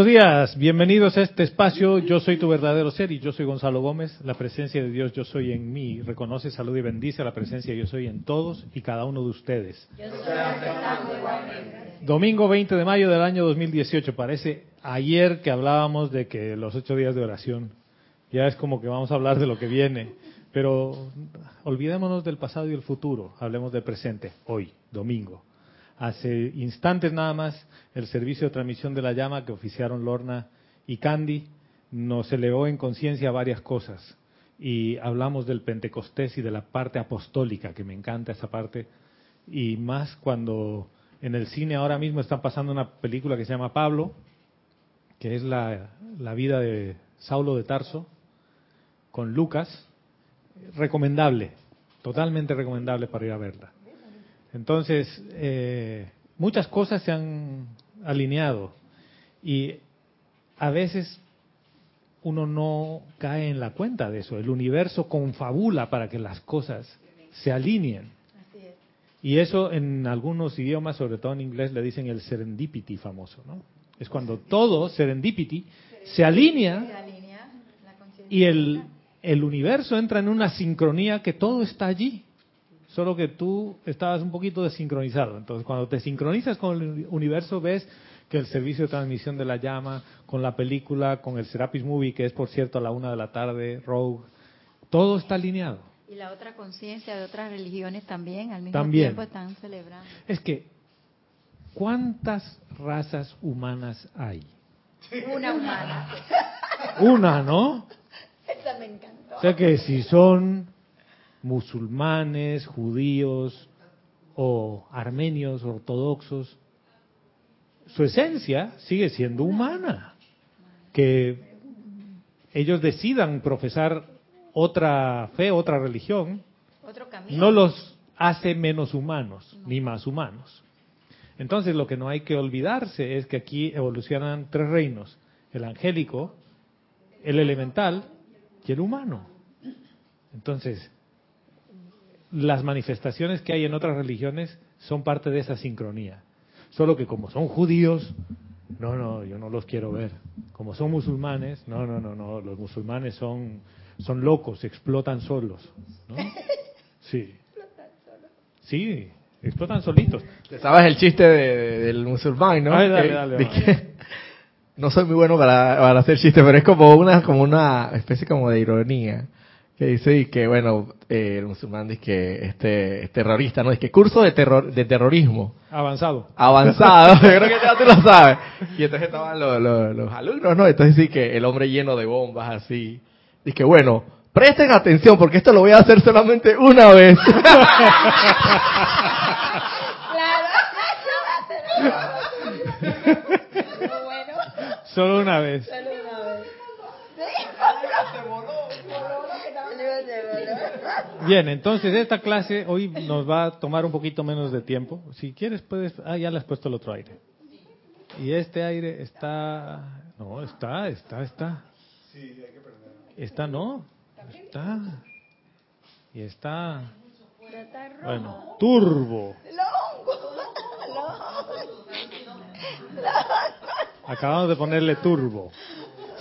Buenos días, bienvenidos a este espacio. Yo soy tu verdadero ser y yo soy Gonzalo Gómez. La presencia de Dios yo soy en mí. Reconoce, salud y bendice la presencia yo soy en todos y cada uno de ustedes. Domingo 20 de mayo del año 2018. Parece ayer que hablábamos de que los ocho días de oración. Ya es como que vamos a hablar de lo que viene. Pero olvidémonos del pasado y el futuro. Hablemos del presente, hoy, domingo. Hace instantes nada más, el servicio de transmisión de la llama que oficiaron Lorna y Candy nos elevó en conciencia varias cosas. Y hablamos del Pentecostés y de la parte apostólica, que me encanta esa parte. Y más cuando en el cine ahora mismo están pasando una película que se llama Pablo, que es la, la vida de Saulo de Tarso, con Lucas. Recomendable, totalmente recomendable para ir a verla. Entonces, eh, muchas cosas se han alineado y a veces uno no cae en la cuenta de eso. El universo confabula para que las cosas se alineen. Y eso en algunos idiomas, sobre todo en inglés, le dicen el serendipity famoso, ¿no? Es cuando todo, serendipity, se alinea y el, el universo entra en una sincronía que todo está allí solo que tú estabas un poquito desincronizado. Entonces, cuando te sincronizas con el universo, ves que el servicio de transmisión de la llama, con la película, con el Serapis Movie, que es por cierto a la una de la tarde, Rogue, todo está alineado. Y la otra conciencia de otras religiones también al mismo tiempo están celebrando. Es que, ¿cuántas razas humanas hay? Una humana. Una, ¿no? Esa me encantó. O sea que si son musulmanes, judíos o armenios ortodoxos, su esencia sigue siendo humana. Que ellos decidan profesar otra fe, otra religión, no los hace menos humanos ni más humanos. Entonces lo que no hay que olvidarse es que aquí evolucionan tres reinos, el angélico, el elemental y el humano. Entonces, las manifestaciones que hay en otras religiones son parte de esa sincronía. Solo que como son judíos, no, no, yo no los quiero ver. Como son musulmanes, no, no, no, no, los musulmanes son, son locos, explotan solos. ¿no? Sí. Sí, explotan solitos. ¿Sabes el chiste del musulmán, no? no soy muy bueno para, para hacer chistes, pero es como una, como una especie como de ironía que dice y que bueno eh, el musulmán dice que este es terrorista no es que curso de terror de terrorismo. Avanzado. Avanzado yo creo que ya tú lo sabes. Y entonces estaban los, los, alumnos no entonces sí que el hombre lleno de bombas así. Dice que bueno presten atención porque esto lo voy a hacer solamente una vez. Solo una vez Bien, entonces esta clase hoy nos va a tomar un poquito menos de tiempo. Si quieres puedes... Ah, ya le has puesto el otro aire. Y este aire está... No, está, está, está. Está, no. Está. Y está... Bueno, turbo. Acabamos de ponerle turbo.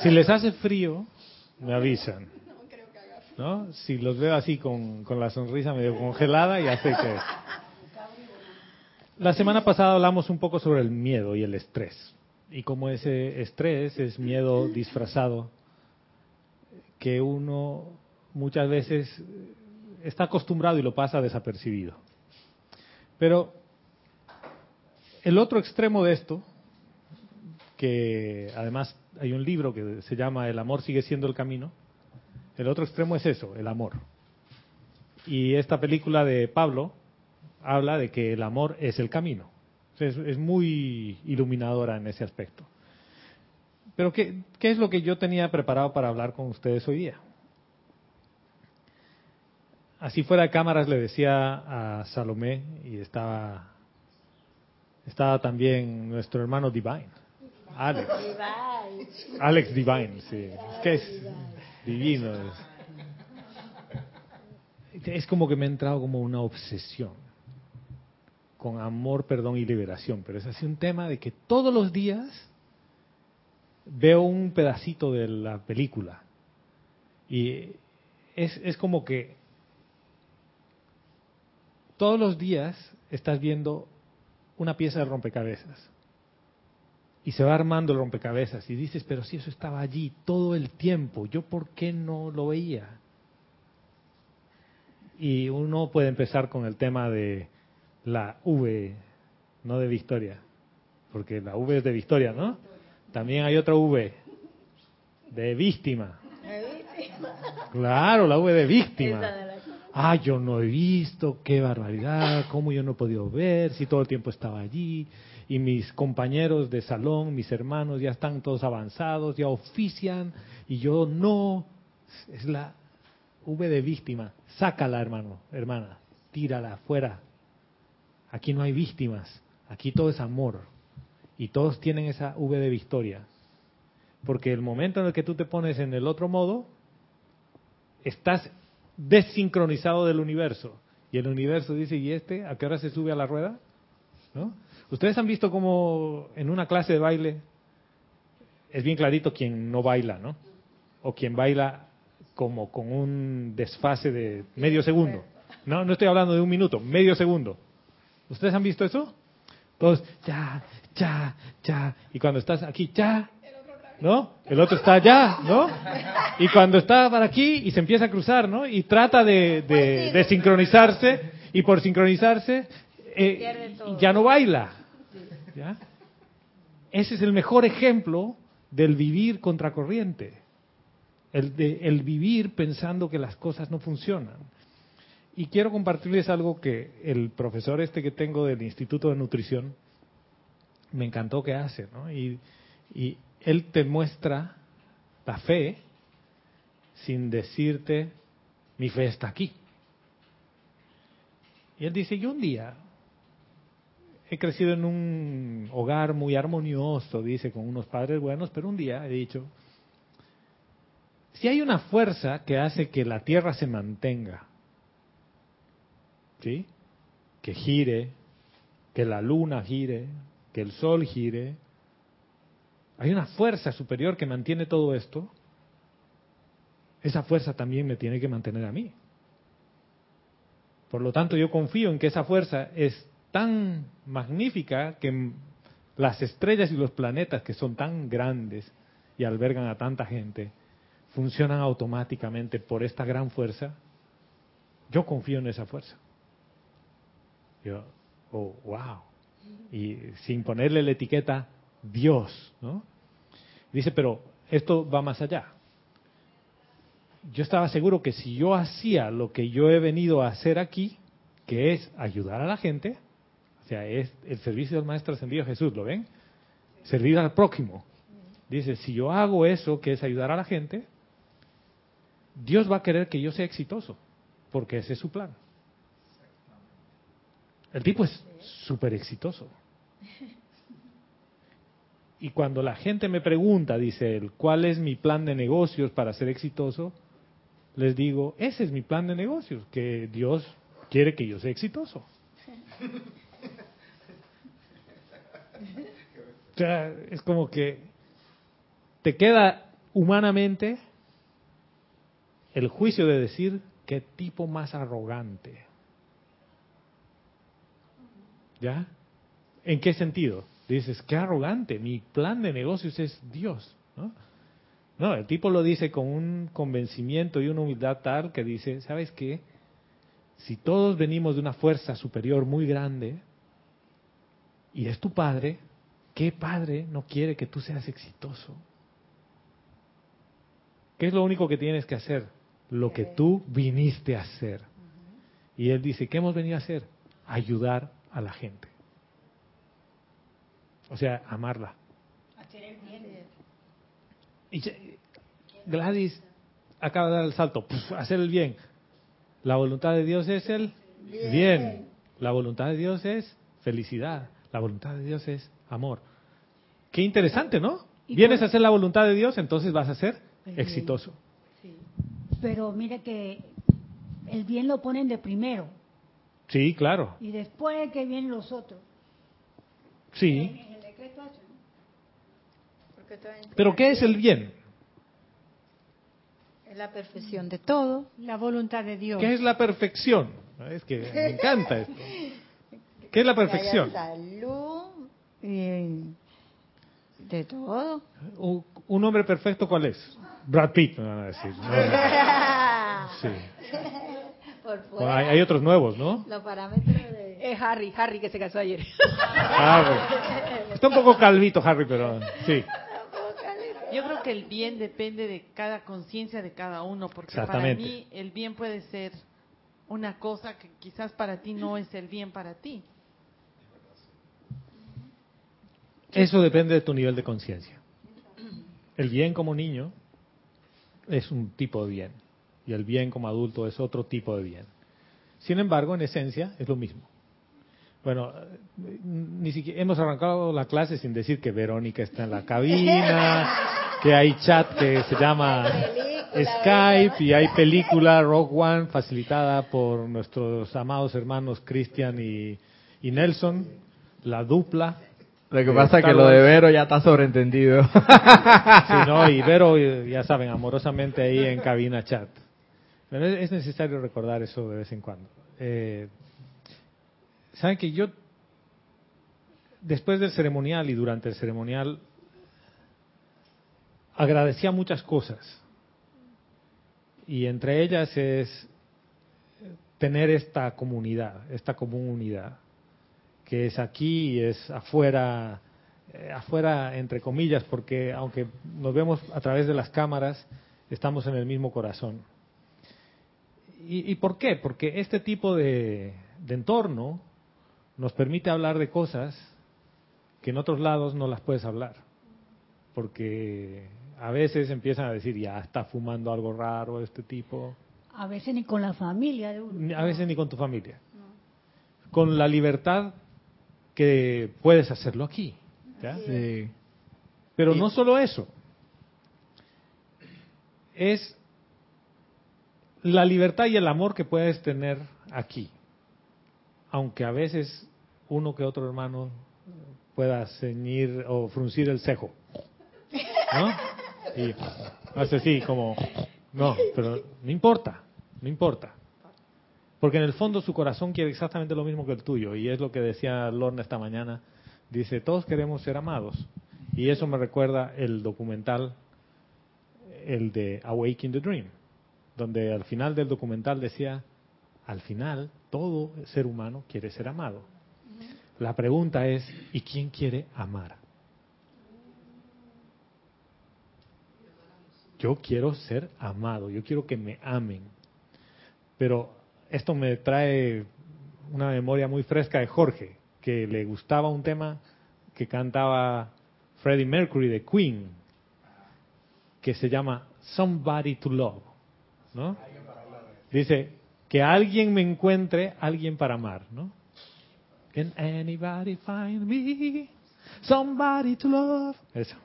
Si les hace frío, me avisan. ¿No? Si los veo así con, con la sonrisa medio congelada, ya sé que... La semana pasada hablamos un poco sobre el miedo y el estrés. Y como ese estrés es miedo disfrazado, que uno muchas veces está acostumbrado y lo pasa desapercibido. Pero el otro extremo de esto, que además hay un libro que se llama El amor sigue siendo el camino, el otro extremo es eso, el amor. Y esta película de Pablo habla de que el amor es el camino. Es, muy iluminadora en ese aspecto. Pero ¿qué, ¿qué es lo que yo tenía preparado para hablar con ustedes hoy día? Así fuera de cámaras le decía a Salomé y estaba estaba también nuestro hermano Divine, Alex. Alex Divine, sí. Es que es, divino. Es como que me ha entrado como una obsesión con amor, perdón y liberación, pero es así un tema de que todos los días veo un pedacito de la película y es, es como que todos los días estás viendo una pieza de rompecabezas y se va armando el rompecabezas y dices, pero si eso estaba allí todo el tiempo, ¿yo por qué no lo veía? Y uno puede empezar con el tema de la V, no de Victoria, porque la V es de Victoria, ¿no? También hay otra V, de víctima. Claro, la V de víctima. Ah, yo no he visto, qué barbaridad, cómo yo no he podido ver, si todo el tiempo estaba allí, y mis compañeros de salón, mis hermanos ya están todos avanzados, ya ofician, y yo no. Es la V de víctima. Sácala, hermano, hermana, tírala afuera. Aquí no hay víctimas, aquí todo es amor. Y todos tienen esa V de victoria. Porque el momento en el que tú te pones en el otro modo, estás desincronizado del universo. Y el universo dice, ¿y este a qué hora se sube a la rueda? ¿No? Ustedes han visto cómo en una clase de baile es bien clarito quien no baila, ¿no? O quien baila como con un desfase de medio segundo. No, no estoy hablando de un minuto, medio segundo. ¿Ustedes han visto eso? Todos, ya, ya, ya. Y cuando estás aquí, ya, ¿no? El otro está allá, ¿no? Y cuando está para aquí y se empieza a cruzar, ¿no? Y trata de, de, sincronizarse y por sincronizarse eh, ya no baila. Ese es el mejor ejemplo del vivir contracorriente. El, el vivir pensando que las cosas no funcionan. Y quiero compartirles algo que el profesor este que tengo del Instituto de Nutrición me encantó que hace, ¿no? Y, y él te muestra la fe sin decirte, mi fe está aquí. Y él dice, yo un día he crecido en un hogar muy armonioso, dice, con unos padres buenos, pero un día he dicho, si hay una fuerza que hace que la Tierra se mantenga, ¿sí? Que gire, que la luna gire, que el sol gire, hay una fuerza superior que mantiene todo esto, esa fuerza también me tiene que mantener a mí. Por lo tanto, yo confío en que esa fuerza es tan magnífica que las estrellas y los planetas que son tan grandes y albergan a tanta gente, funcionan automáticamente por esta gran fuerza. Yo confío en esa fuerza. Yo, oh, wow. Y sin ponerle la etiqueta Dios, ¿no? Dice, pero esto va más allá. Yo estaba seguro que si yo hacía lo que yo he venido a hacer aquí, que es ayudar a la gente, sea, es el servicio del Maestro Ascendido Jesús, ¿lo ven? Servir al prójimo. Dice, si yo hago eso, que es ayudar a la gente, Dios va a querer que yo sea exitoso, porque ese es su plan. El tipo es súper exitoso. Y cuando la gente me pregunta, dice él, ¿cuál es mi plan de negocios para ser exitoso? Les digo, ese es mi plan de negocios, que Dios quiere que yo sea exitoso. O sea, es como que te queda humanamente el juicio de decir qué tipo más arrogante. ¿Ya? ¿En qué sentido? Dices, qué arrogante, mi plan de negocios es Dios. ¿no? no, el tipo lo dice con un convencimiento y una humildad tal que dice, ¿sabes qué? Si todos venimos de una fuerza superior muy grande y es tu padre, ¿qué padre no quiere que tú seas exitoso? ¿Qué es lo único que tienes que hacer? Lo que tú viniste a hacer. Y él dice, ¿qué hemos venido a hacer? Ayudar a la gente. O sea, amarla. Hacer el bien. Y Gladys acaba de dar el salto, hacer el bien. La voluntad de Dios es el bien. La voluntad de Dios es felicidad. La voluntad de Dios es amor. Qué interesante, ¿no? Vienes a hacer la voluntad de Dios, entonces vas a ser exitoso. Sí. Pero mire que el bien lo ponen de primero. Sí, claro. Y después que vienen los otros. Sí. Pero ¿qué es el bien? Es la perfección de todo. La voluntad de Dios. ¿Qué es la perfección? Es que me encanta esto. ¿Qué es la perfección? salud y de todo. ¿Un hombre perfecto cuál es? Brad Pitt, me van a decir. Sí. hay, otros nuevos, ¿no? Los parámetros de... Es Harry, Harry que se casó ayer. Ah, Está un poco calvito Harry, pero sí. Yo creo que el bien depende de cada conciencia de cada uno, porque para mí el bien puede ser una cosa que quizás para ti no es el bien para ti. Eso depende de tu nivel de conciencia. El bien como niño es un tipo de bien y el bien como adulto es otro tipo de bien. Sin embargo, en esencia es lo mismo. Bueno, ni siquiera hemos arrancado la clase sin decir que Verónica está en la cabina, que hay chat que se llama Skype y hay película Rock One facilitada por nuestros amados hermanos Cristian y, y Nelson, la dupla lo que pasa es que lo de Vero ya está sobreentendido. Sí, no, y Vero, ya saben, amorosamente ahí en cabina chat. Pero es necesario recordar eso de vez en cuando. Eh, Saben que yo, después del ceremonial y durante el ceremonial, agradecía muchas cosas. Y entre ellas es tener esta comunidad, esta comunidad que es aquí y es afuera, eh, afuera entre comillas, porque aunque nos vemos a través de las cámaras, estamos en el mismo corazón. ¿Y, por qué? Porque este tipo de, de entorno nos permite hablar de cosas que en otros lados no las puedes hablar. Porque a veces empiezan a decir, ya está fumando algo raro este tipo. A veces ni con la familia de uno. A veces ni con tu familia. Con la libertad que puedes hacerlo aquí. Pero no solo eso. Es la libertad y el amor que puedes tener aquí. Aunque a veces uno que otro hermano pueda ceñir o fruncir el cejo. ¿No? Y hace así como, no, pero no importa, no importa. Porque en el fondo su corazón quiere exactamente lo mismo que el tuyo. Y es lo que decía Lorna esta mañana. Dice, todos queremos ser amados. Y eso me recuerda el documental, el de Awakening the Dream, donde al final del documental decía, al final todo ser humano quiere ser amado. La pregunta es, ¿y quién quiere amar? Yo quiero ser amado, yo quiero que me amen. Pero esto me trae una memoria muy fresca de Jorge, que le gustaba un tema que cantaba Freddie Mercury de Queen, que se llama Somebody to Love. ¿no? Dice, que alguien me encuentre, alguien para amar. ¿no? Can anybody find me? Somebody to love. Eso,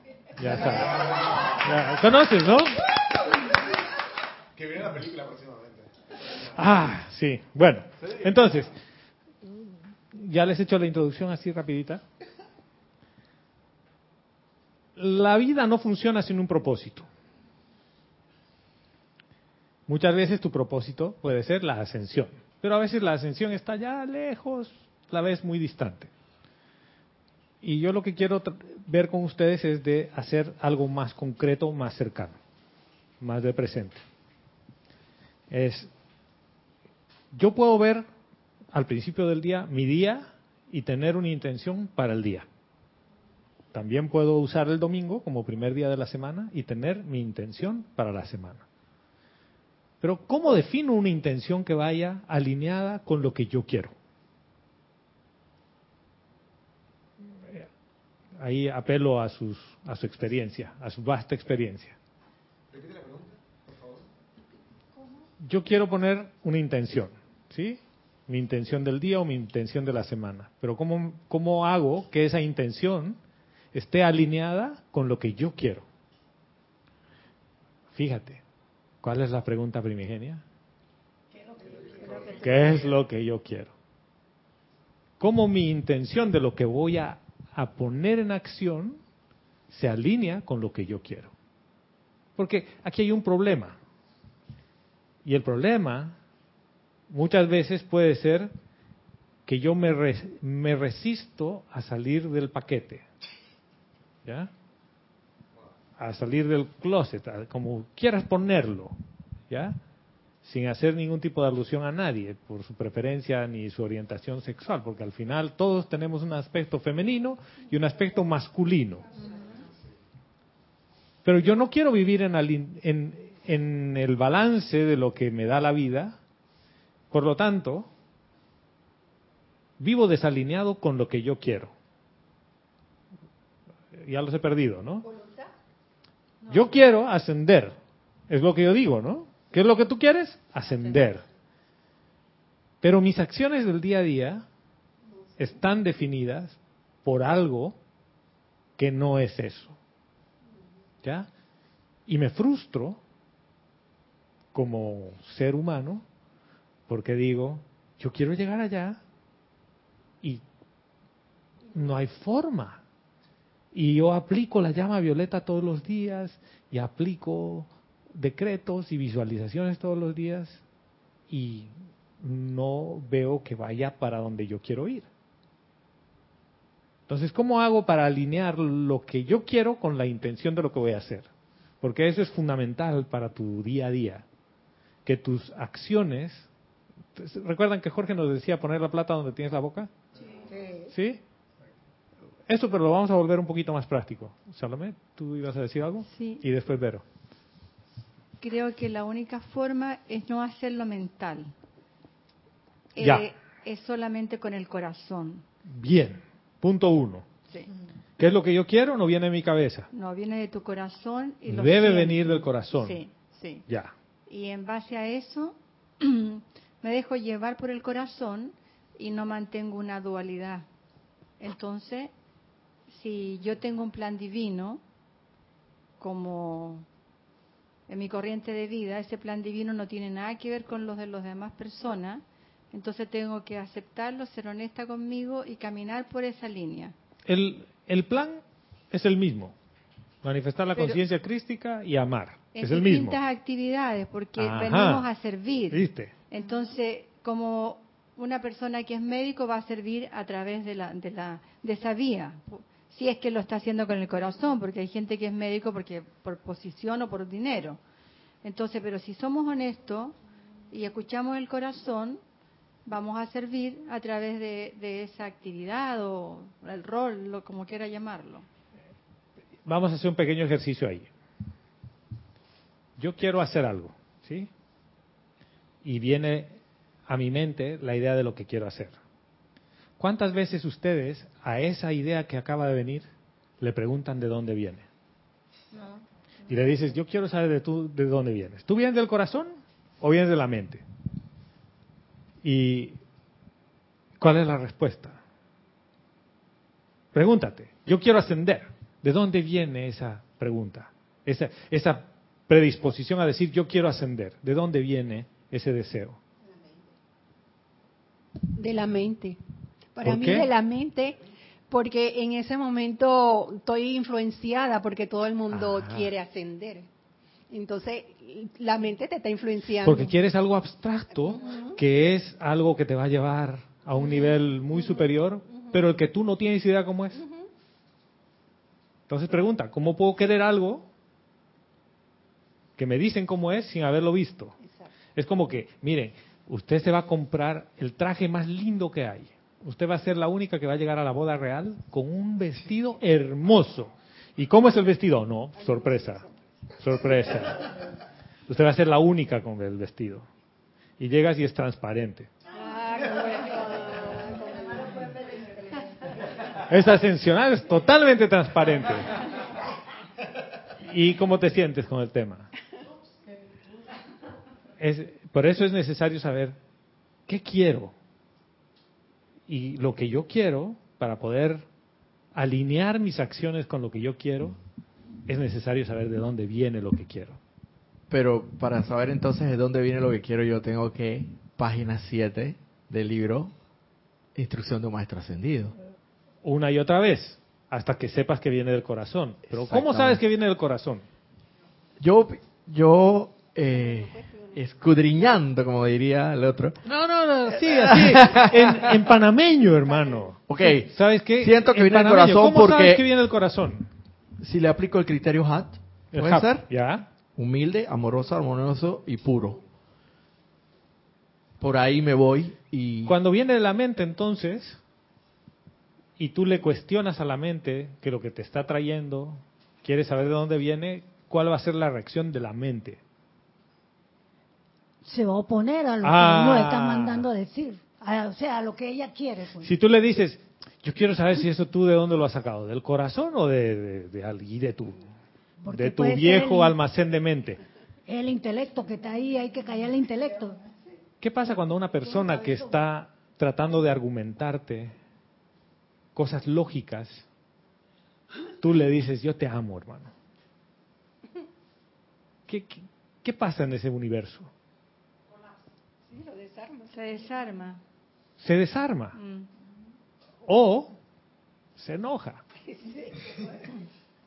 ya está. ¿Conoces, no? Que viene la película próximamente. Ah, sí. Bueno, entonces, ya les he hecho la introducción así rapidita. La vida no funciona sin un propósito. Muchas veces tu propósito puede ser la ascensión, pero a veces la ascensión está ya lejos, la ves muy distante. Y yo lo que quiero ver con ustedes es de hacer algo más concreto, más cercano, más de presente. Es yo puedo ver al principio del día mi día y tener una intención para el día. También puedo usar el domingo como primer día de la semana y tener mi intención para la semana. Pero ¿cómo defino una intención que vaya alineada con lo que yo quiero? Ahí apelo a, sus, a su experiencia, a su vasta experiencia. Yo quiero poner una intención ¿sí? Mi intención del día o mi intención de la semana. Pero ¿cómo, cómo hago que esa intención esté alineada con lo que yo quiero? Fíjate, ¿cuál es la pregunta primigenia? ¿Qué es lo que yo quiero? ¿Cómo mi intención de lo que voy a, a poner en acción se alinea con lo que yo quiero. Porque aquí hay un problema. Y el problema muchas veces puede ser que yo me, resisto a salir del paquete. ¿Ya? A salir del closet, como quieras ponerlo. ¿Ya? sin hacer ningún tipo de alusión a nadie por su preferencia ni su orientación sexual, porque al final todos tenemos un aspecto femenino y un aspecto masculino. Pero yo no quiero vivir en, en, el balance de lo que me da la vida, por lo tanto, vivo desalineado con lo que yo quiero. Ya los he perdido, ¿no? Yo quiero ascender, es lo que yo digo, ¿no? ¿Qué es lo que tú quieres? Ascender. Pero mis acciones del día a día están definidas por algo que no es eso. ¿Ya? Y me frustro como ser humano porque digo, yo quiero llegar allá y no hay forma. Y yo aplico la llama violeta todos los días y aplico decretos y visualizaciones todos los días y no veo que vaya para donde yo quiero ir. Entonces, ¿cómo hago para alinear lo que yo quiero con la intención de lo que voy a hacer? Porque eso es fundamental para tu día a día. Que tus acciones... ¿Recuerdan que Jorge nos decía poner la plata donde tienes la boca? Sí. ¿Sí? Eso, pero lo vamos a volver un poquito más práctico. Salomé, ¿tú ibas a decir algo? Sí. Y después Vero creo que la única forma es no hacerlo mental. Eh, es solamente con el corazón. Bien, punto uno. Sí. ¿Qué es lo que yo quiero? No viene de mi cabeza. No, viene de tu corazón. Y Debe venir del corazón. Sí, sí. Ya. Y en base a eso, me dejo llevar por el corazón y no mantengo una dualidad. Entonces, si yo tengo un plan divino, como en mi corriente de vida, ese plan divino no tiene nada que ver con los de las demás personas, entonces tengo que aceptarlo, ser honesta conmigo y caminar por esa línea. El, el plan es el mismo, manifestar la conciencia crística y amar. es el mismo. distintas actividades, porque venimos a servir. ¿Viste? Entonces, como una persona que es médico va a servir a través de, la, de, la, de esa vía si es que lo está haciendo con el corazón, porque hay gente que es médico porque por posición o por dinero. Entonces, pero si somos honestos y escuchamos el corazón, vamos a servir a través de, esa actividad o el rol, lo, como quiera llamarlo. Vamos a hacer un pequeño ejercicio ahí. Yo quiero hacer algo, ¿sí? Y viene a mi mente la idea de lo que quiero hacer. ¿Cuántas veces ustedes a esa idea que acaba de venir le preguntan de dónde viene? Y le dices, yo quiero saber de, tú, de dónde vienes. ¿Tú vienes del corazón o vienes de la mente? ¿Y cuál es la respuesta? Pregúntate, yo quiero ascender. ¿De dónde viene esa pregunta? Esa, esa predisposición a decir, yo quiero ascender. ¿De dónde viene ese deseo? De la mente. Para mí de la mente, porque en ese momento estoy influenciada porque todo el mundo quiere ascender. Entonces, la mente te está influenciando. Porque quieres algo abstracto, que es algo que te va a llevar a un nivel muy superior, pero el que tú no tienes idea cómo es. Entonces pregunta, ¿cómo puedo querer algo que me dicen cómo es sin haberlo visto? Es como que, miren, usted se va a comprar el traje más lindo que hay usted va a ser la única que va a llegar a la boda real con un vestido hermoso. ¿Y cómo es el vestido? No, sorpresa, sorpresa. Usted va a ser la única con el vestido. Y llegas y es transparente. Es ascensional, es totalmente transparente. ¿Y cómo te sientes con el tema? Es, por eso es necesario saber qué quiero, y lo que yo quiero, para poder alinear mis acciones con lo que yo quiero, es necesario saber de dónde viene lo que quiero. Pero para saber entonces de dónde viene lo que quiero, yo tengo que, página 7 del libro, Instrucción de un Maestro Ascendido. Una y otra vez. hasta que sepas que viene del corazón. Pero ¿cómo sabes que viene del corazón? Yo, yo eh, escudriñando, como diría el otro. No, no, no, sí, así, en, panameño, hermano. Ok. ¿Sabes qué? Siento que viene del corazón ¿Cómo sabes que viene del corazón? Si le aplico el criterio HAT, ¿puede ser? Ya. Humilde, amoroso, armonioso y puro. Por ahí me voy y... Cuando viene de la mente, entonces, y tú le cuestionas a la mente que lo que te está trayendo, quieres saber de dónde viene, ¿cuál va a ser la reacción de la mente? Se va a oponer a lo que uno ah. está mandando a decir, o sea, a lo que ella quiere. Pues. Si tú le dices, yo quiero saber si eso tú de dónde lo has sacado, del corazón o de, de, de, de tu, de tu viejo almacén de mente. El intelecto que está ahí, hay que callar el intelecto. ¿Qué pasa cuando una persona que está tratando de argumentarte cosas lógicas, tú le dices, yo te amo, hermano? ¿Qué, pasa en ese universo? Se desarma. Se desarma. Mm. O se enoja.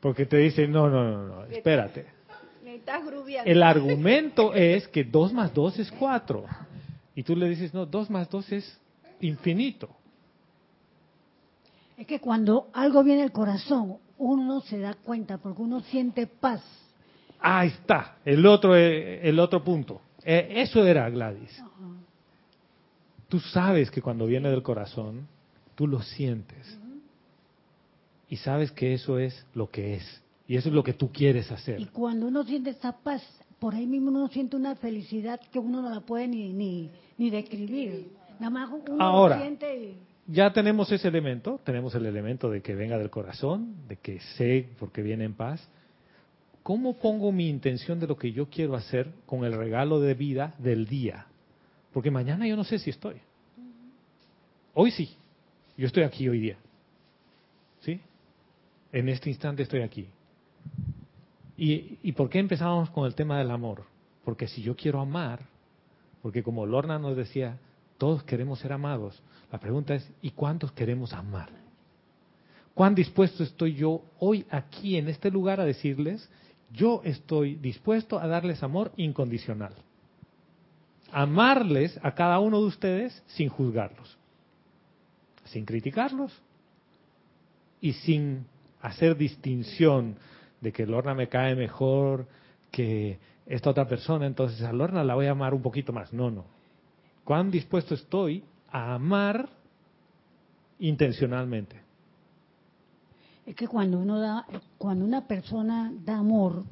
Porque te dice, no, no, no, no, espérate. El argumento es que 2 más 2 es 4. Y tú le dices, no, 2 más 2 es infinito. Es que cuando algo viene del corazón, uno se da cuenta porque uno siente paz. Ahí está, el otro, el otro punto. E, eso era Gladys. Tú sabes que cuando viene del corazón, tú lo sientes. Y sabes que eso es lo que es. Y eso es lo que tú quieres hacer. Y cuando uno siente esa paz, por ahí mismo uno siente una felicidad que uno no la puede ni, ni, ni describir. Nada más uno Ahora, siente... ya tenemos ese elemento, tenemos el elemento de que venga del corazón, de que sé porque viene en paz. ¿Cómo pongo mi intención de lo que yo quiero hacer con el regalo de vida del día? Porque mañana yo no sé si estoy. Hoy sí, yo estoy aquí hoy día. ¿Sí? En este instante estoy aquí. ¿Y, ¿Y por qué empezamos con el tema del amor? Porque si yo quiero amar, porque como Lorna nos decía, todos queremos ser amados. La pregunta es, ¿y cuántos queremos amar? ¿Cuán dispuesto estoy yo hoy aquí en este lugar a decirles, yo estoy dispuesto a darles amor incondicional? Amarles a cada uno de ustedes sin juzgarlos, sin criticarlos y sin hacer distinción de que Lorna me cae mejor que esta otra persona, entonces a Lorna la voy a amar un poquito más. No, no. ¿Cuán dispuesto estoy a amar intencionalmente? Es que cuando uno da, cuando una persona da amor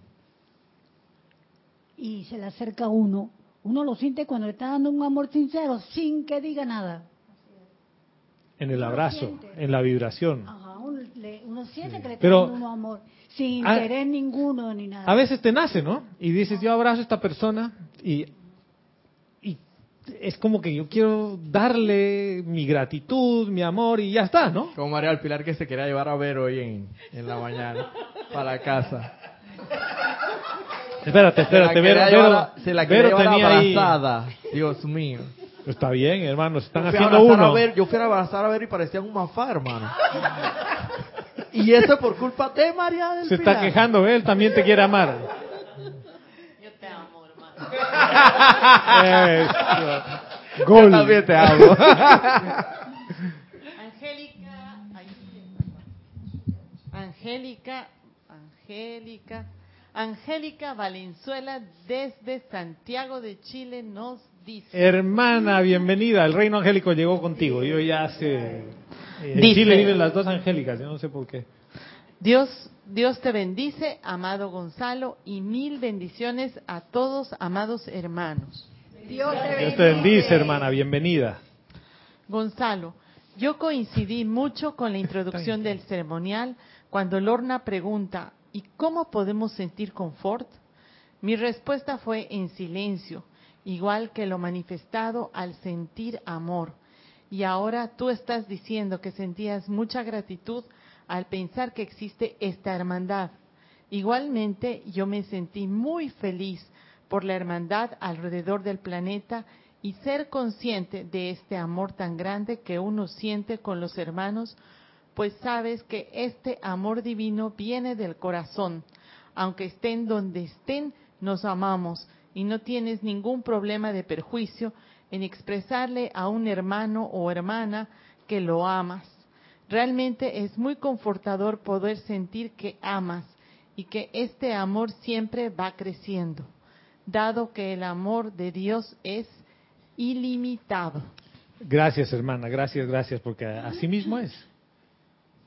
y se le acerca a uno, uno lo siente cuando le está dando un amor sincero, sin que diga nada. En el abrazo, en la vibración. Ajá, uno, siente que le está dando un amor sin interés ninguno ni nada. A veces te nace, ¿no? Y dices, yo abrazo a esta persona y es como que yo quiero darle mi gratitud, mi amor y ya está, ¿no? Como María del Pilar que se quería llevar a ver hoy en, en la mañana para casa. Espérate, espérate, Vero, se la quería llevar abrazada. Dios mío. Está bien, hermano, se están haciendo uno. ver, yo fui a abrazar a ver y parecía un mafá, hermano. Y eso por culpa de María del Se está quejando, él también te quiere amar. Gol. Yo también te amo. Angélica, Angélica, Angélica, Angélica Valenzuela desde Santiago de Chile nos dice. Hermana, bienvenida. El reino angélico llegó contigo. Yo ya hace en Chile viven las dos angélicas, yo no sé por qué. Dios, Dios te bendice, amado Gonzalo, y mil bendiciones a todos, amados hermanos. Dios te, bendice, hermana, bienvenida. Gonzalo, yo coincidí mucho con la introducción del ceremonial cuando Lorna pregunta, ¿y cómo podemos sentir confort? Mi respuesta fue en silencio, igual que lo manifestado al sentir amor y ahora tú estás diciendo que sentías mucha gratitud al pensar que existe esta hermandad. Igualmente yo me sentí muy feliz por la hermandad alrededor del planeta y ser consciente de este amor tan grande que uno siente con los hermanos pues sabes que este amor divino viene del corazón. Aunque estén donde estén, nos amamos y no tienes ningún problema de perjuicio en expresarle a un hermano o hermana que lo amas. Realmente es muy confortador poder sentir que amas y que este amor siempre va creciendo, dado que el amor de Dios es ilimitado. Gracias, hermana, gracias, gracias, porque así mismo es.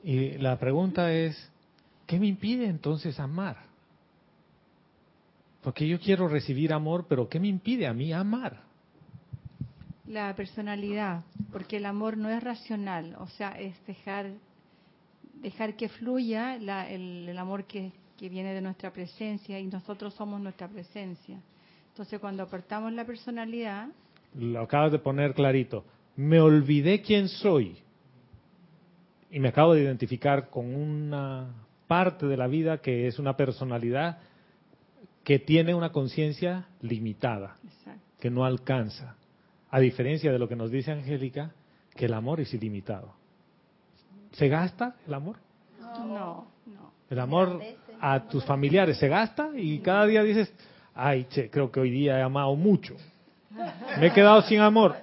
Y la pregunta es, ¿qué me impide entonces amar? Porque yo quiero recibir amor, pero ¿qué me impide a mí amar? La personalidad, porque el amor no es racional, o sea, es dejar, dejar que fluya el, amor que, que viene de nuestra presencia y nosotros somos nuestra presencia. Entonces, cuando apartamos la personalidad... Lo acabas de poner clarito. Me olvidé quién soy y me acabo de identificar con una parte de la vida que es una personalidad que tiene una conciencia limitada, que no alcanza. A diferencia de lo que nos dice Angélica, que el amor es ilimitado. ¿Se gasta el amor? No, no. El amor a tus familiares se gasta y cada día dices, ay, che, creo que hoy día he amado mucho. Me he quedado sin amor.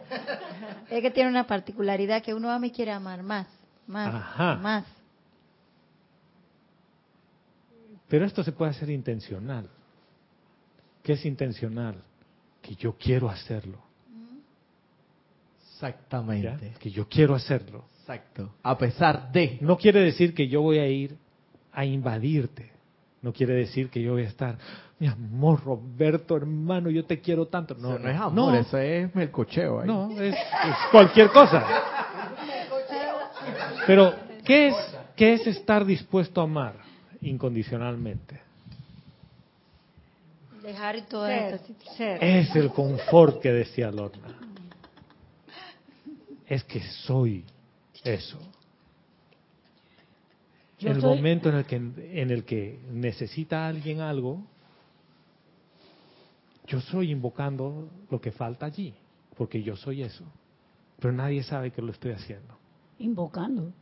Es que tiene una particularidad que uno ama y quiere amar más más, más. Pero esto se puede hacer intencional. ¿Qué es intencional? Que yo quiero hacerlo. Exactamente. Que yo quiero hacerlo. Exacto. A pesar de. No quiere decir que yo voy a ir a invadirte. No quiere decir que yo voy a estar, mi amor, Roberto, hermano, yo te quiero tanto. No, no es amor, eso es melcocheo. Ahí. No, es cualquier cosa. Pero, ¿qué es, ¿qué es estar dispuesto a amar incondicionalmente? Dejar todo esto. Es el confort que decía Lorna. Es que soy eso. En el momento en el que en el que necesita alguien algo, yo soy invocando lo que falta allí, porque yo soy eso. Pero nadie sabe que lo estoy haciendo invocando.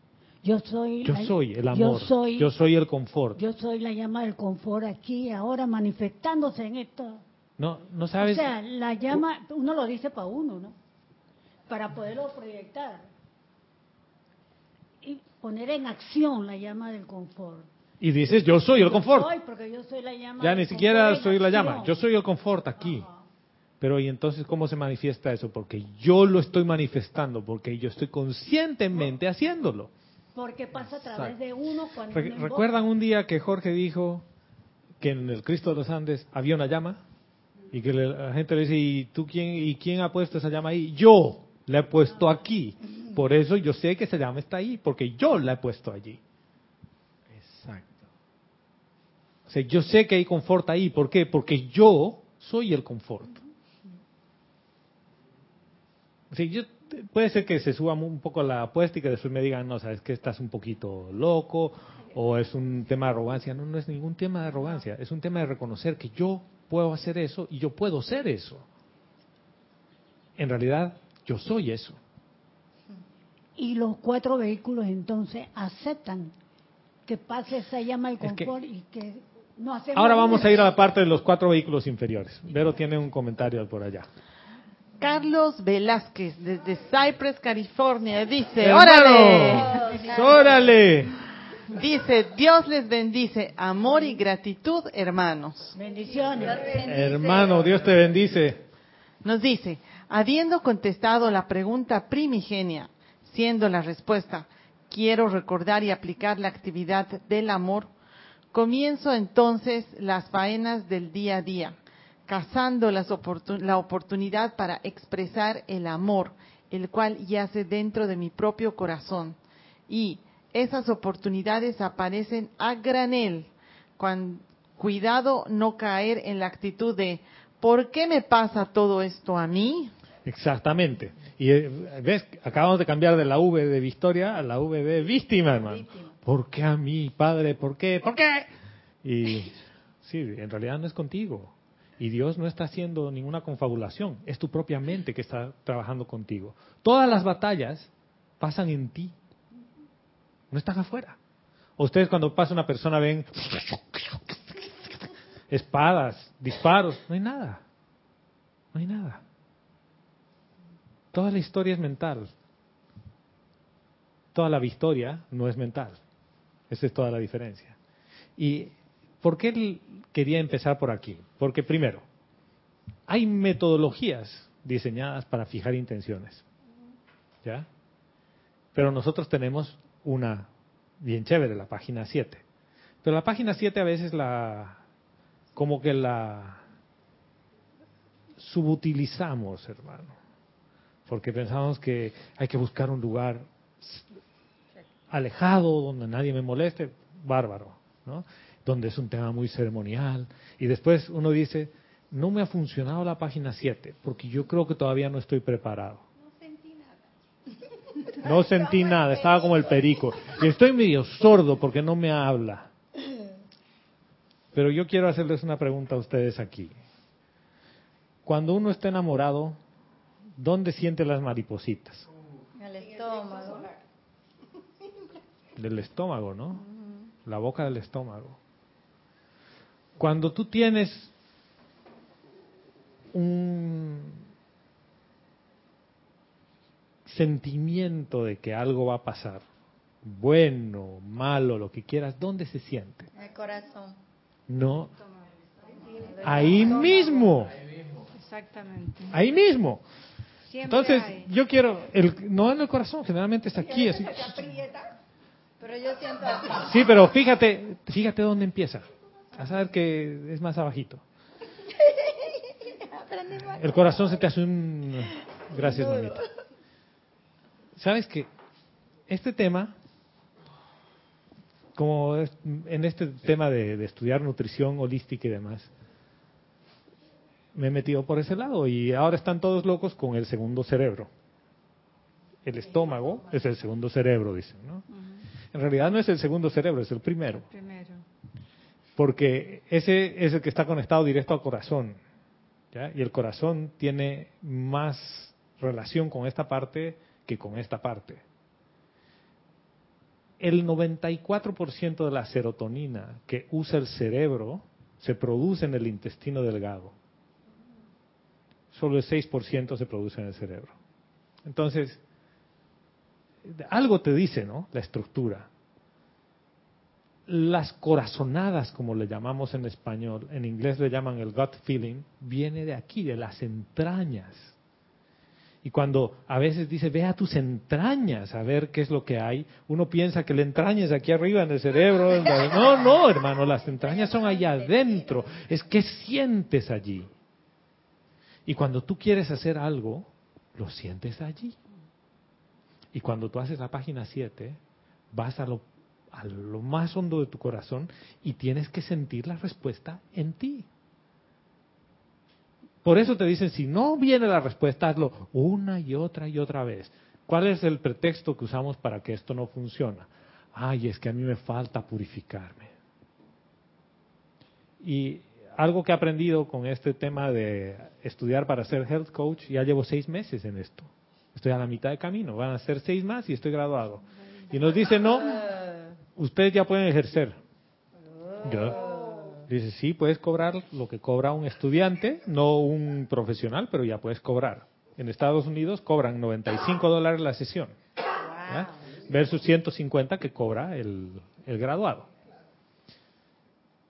Yo soy, yo soy el amor. Yo soy, yo soy el confort. Yo soy la llama del confort aquí, ahora manifestándose en esto. No, no sabes. O sea, la llama, uno lo dice para uno, ¿no? Para poderlo proyectar y poner en acción la llama del confort. Y dices, yo soy el confort. Soy porque yo soy la llama ya ni siquiera soy la llama, yo soy el confort aquí. Pero ¿y entonces cómo se manifiesta eso? Porque yo lo estoy manifestando, porque yo estoy conscientemente haciéndolo. Porque pasa a través de uno cuando... ¿Recuerdan un día que Jorge dijo que en el Cristo de los Andes había una llama? Y que la gente le dice, ¿y tú quién, y quién ha puesto esa llama ahí? Yo la he puesto aquí. Por eso yo sé que esa llama está ahí, porque yo la he puesto allí. Exacto. O sea, yo sé que hay confort ahí. ¿Por qué? Porque yo soy el confort. Sí, yo, puede ser que se suba un poco la apuesta y que después me digan, no, sabes que estás un poquito loco o es un tema de arrogancia. No, no es ningún tema de arrogancia, es un tema de reconocer que yo puedo hacer eso y yo puedo ser eso. En realidad, yo soy eso. Y los cuatro vehículos entonces aceptan que pase esa llama de confort y que no hacemos... Ahora vamos a ir a la parte de los cuatro vehículos inferiores. Vero tiene un comentario por allá. Carlos Velázquez, desde Cypress, California, dice, órale, órale. Dice, Dios les bendice, amor y gratitud, hermanos. Bendiciones. Hermano, Dios te bendice. Nos dice, habiendo contestado la pregunta primigenia, siendo la respuesta, quiero recordar y aplicar la actividad del amor, comienzo entonces las faenas del día a día cazando la oportunidad para expresar el amor, el cual yace dentro de mi propio corazón. Y esas oportunidades aparecen a granel. cuidado no caer en la actitud de ¿por qué me pasa todo esto a mí? Exactamente. Y eh, ves, acabamos de cambiar de la V de Victoria a la V de víctima, hermano. ¿Por qué a mí, padre? ¿Por qué? ¿Por qué? Y sí, en realidad no es contigo. Y Dios no está haciendo ninguna confabulación, es tu propia mente que está trabajando contigo. Todas las batallas pasan en ti. no están afuera. Ustedes cuando pasa una persona ven espadas, disparos, no hay nada. No hay nada. Toda la historia es mental. Toda la victoria no es mental. Esa es toda la diferencia. ¿Y por qué quería empezar por aquí? Porque primero, hay metodologías diseñadas para fijar intenciones. ¿Ya? Pero nosotros tenemos una bien chévere, la página 7. Pero la página 7 a veces la como que la subutilizamos, hermano. Porque pensamos que hay que buscar un lugar alejado, donde nadie me moleste, bárbaro, ¿no? Donde es un tema muy ceremonial. Y después uno dice, no me ha funcionado la página 7, porque yo creo que todavía no estoy preparado. No sentí nada. No sentí nada, estaba como el perico. Y estoy medio sordo porque no me habla. Pero yo quiero hacerles una pregunta a ustedes aquí. Cuando uno está enamorado, ¿dónde siente las maripositas? En el estómago. Del estómago, ¿no? La boca del estómago. Cuando tú tienes un sentimiento de que algo va a pasar, bueno, malo, lo que quieras, ¿dónde se siente? En el corazón. No. Ahí mismo. Exactamente. Ahí mismo. Entonces, yo quiero, el, no en el corazón, generalmente está aquí. Así. Pero yo siento Sí, pero fíjate, fíjate dónde empieza. A saber que es más abajito. El corazón se te hace un... Gracias, mamita. ¿Sabes que Este tema como en este tema de, estudiar nutrición holística y demás, me he metido por ese lado y ahora están todos locos con el segundo cerebro. El estómago es el segundo cerebro, dicen, ¿no? En realidad no es el segundo cerebro, es el primero. primero. Porque ese es el que está conectado directo al corazón. Y el corazón tiene más relación con esta parte que con esta parte el 94% de la serotonina que usa el cerebro se produce en el intestino delgado. Solo el 6% se produce en el cerebro. Entonces, algo te dice, ¿no? La estructura. Las corazonadas, como le llamamos en español, en inglés le llaman el gut feeling, viene de aquí, de las entrañas. Y cuando a veces dice, ve a tus entrañas a ver qué es lo que hay, uno piensa que la entraña es aquí arriba en el cerebro. No, no, hermano, las entrañas son allá adentro. Es que sientes allí. Y cuando tú quieres hacer algo, lo sientes allí. Y cuando tú haces la página 7, vas a lo, a lo más hondo de tu corazón y tienes que sentir la respuesta en ti. Por eso te dicen, si no viene la respuesta, hazlo una y otra y otra vez. ¿Cuál es el pretexto que usamos para que esto no funcione? Ay, es que a mí me falta purificarme. Y algo que he aprendido con este tema de estudiar para ser health coach, ya llevo seis meses en esto. Estoy a la mitad de camino, van a ser seis más y estoy graduado. Y nos dicen, no, ustedes ya pueden ejercer. Yo, Dice, sí, puedes cobrar lo que cobra un estudiante, no un profesional, pero ya puedes cobrar. En Estados Unidos cobran 95 dólares la sesión, versus 150 que cobra el, el graduado.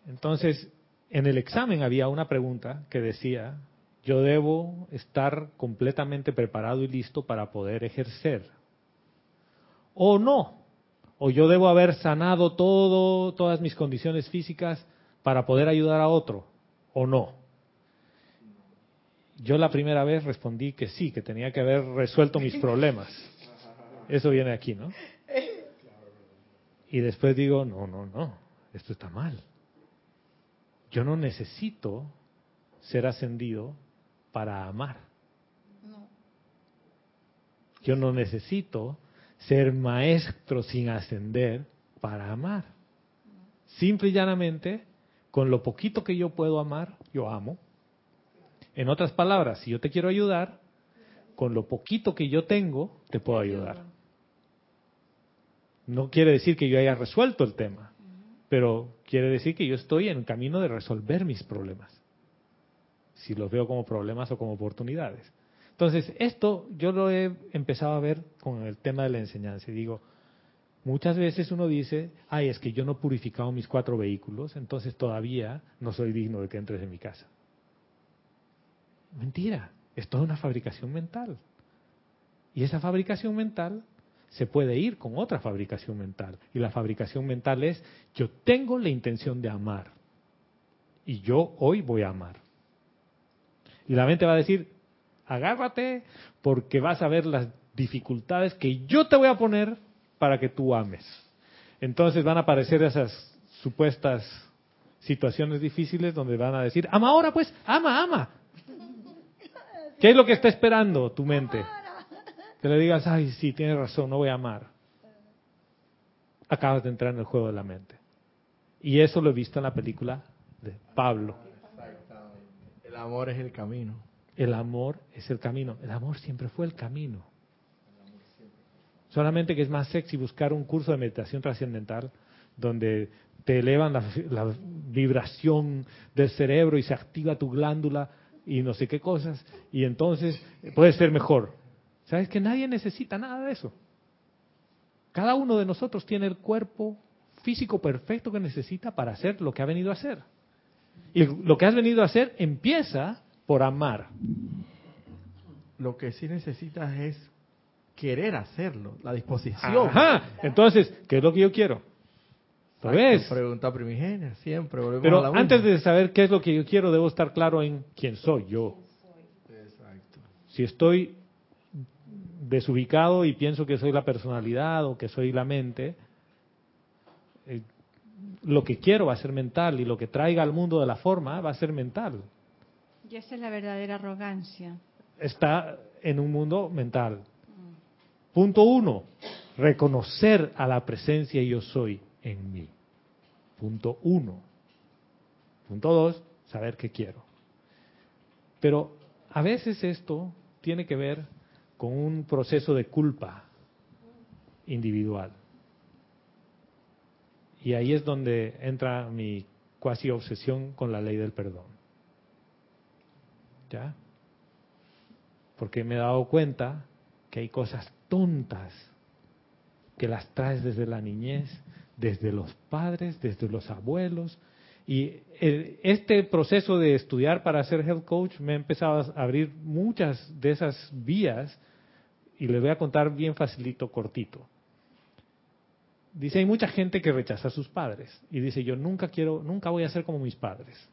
Entonces, en el examen había una pregunta que decía, yo debo estar completamente preparado y listo para poder ejercer. O no, o yo debo haber sanado todo, todas mis condiciones físicas para poder ayudar a otro o no? Yo la primera vez respondí que sí, que tenía que haber resuelto mis problemas. Eso viene aquí, ¿no? Y después digo, no, no, no, esto está mal. Yo no necesito ser ascendido para amar. Yo no necesito ser maestro sin ascender para amar. Simple y llanamente con lo poquito que yo puedo amar, yo amo. En otras palabras, si yo te quiero ayudar, con lo poquito que yo tengo, te puedo ayudar. No quiere decir que yo haya resuelto el tema, pero quiere decir que yo estoy en camino de resolver mis problemas. Si los veo como problemas o como oportunidades. Entonces, esto yo lo he empezado a ver con el tema de la enseñanza. Y digo, muchas veces uno dice, ay, es que yo no he purificado mis cuatro vehículos, entonces todavía no soy digno de que entres en mi casa. Mentira, es toda una fabricación mental. Y esa fabricación mental se puede ir con otra fabricación mental. Y la fabricación mental es, yo tengo la intención de amar. Y yo hoy voy a amar. Y la mente va a decir, agárrate porque vas a ver las dificultades que yo te voy a poner para que tú ames. Entonces van a aparecer esas supuestas situaciones difíciles donde van a decir, ama ahora pues, ama, ama. ¿Qué es lo que está esperando tu mente? Que le digas, ay, sí, tienes razón, no voy a amar. Acabas de entrar en el juego de la mente. Y eso lo he visto en la película de Pablo. El amor es el camino. El amor es el camino. El amor siempre fue el camino. Solamente que es más sexy buscar un curso de meditación trascendental donde te elevan la, la, vibración del cerebro y se activa tu glándula y no sé qué cosas y entonces puede ser mejor. ¿Sabes que nadie necesita nada de eso? Cada uno de nosotros tiene el cuerpo físico perfecto que necesita para hacer lo que ha venido a hacer. Y lo que has venido a hacer empieza por amar. Lo que sí necesitas es querer hacerlo, la disposición. Ajá. Entonces, ¿qué es lo que yo quiero? ¿Lo ves? Pregunta primigenia, siempre. Pero antes de saber qué es lo que yo quiero, debo estar claro en quién soy yo. Exacto. Si estoy desubicado y pienso que soy la personalidad o que soy la mente, eh, lo que quiero va a ser mental y lo que traiga al mundo de la forma va a ser mental. Y esa es la verdadera arrogancia. Está en un mundo mental. Punto uno, reconocer a la presencia yo soy en mí. Punto uno. Punto dos, saber qué quiero. Pero a veces esto tiene que ver con un proceso de culpa individual. Y ahí es donde entra mi cuasi obsesión con la ley del perdón. ¿Ya? Porque me he dado cuenta que hay cosas tontas que las traes desde la niñez, desde los padres, desde los abuelos. Y este proceso de estudiar para ser health coach me ha empezado a abrir muchas de esas vías y les voy a contar bien facilito, cortito. Dice, hay mucha gente que rechaza a sus padres y dice, yo nunca quiero, nunca voy a ser como mis padres.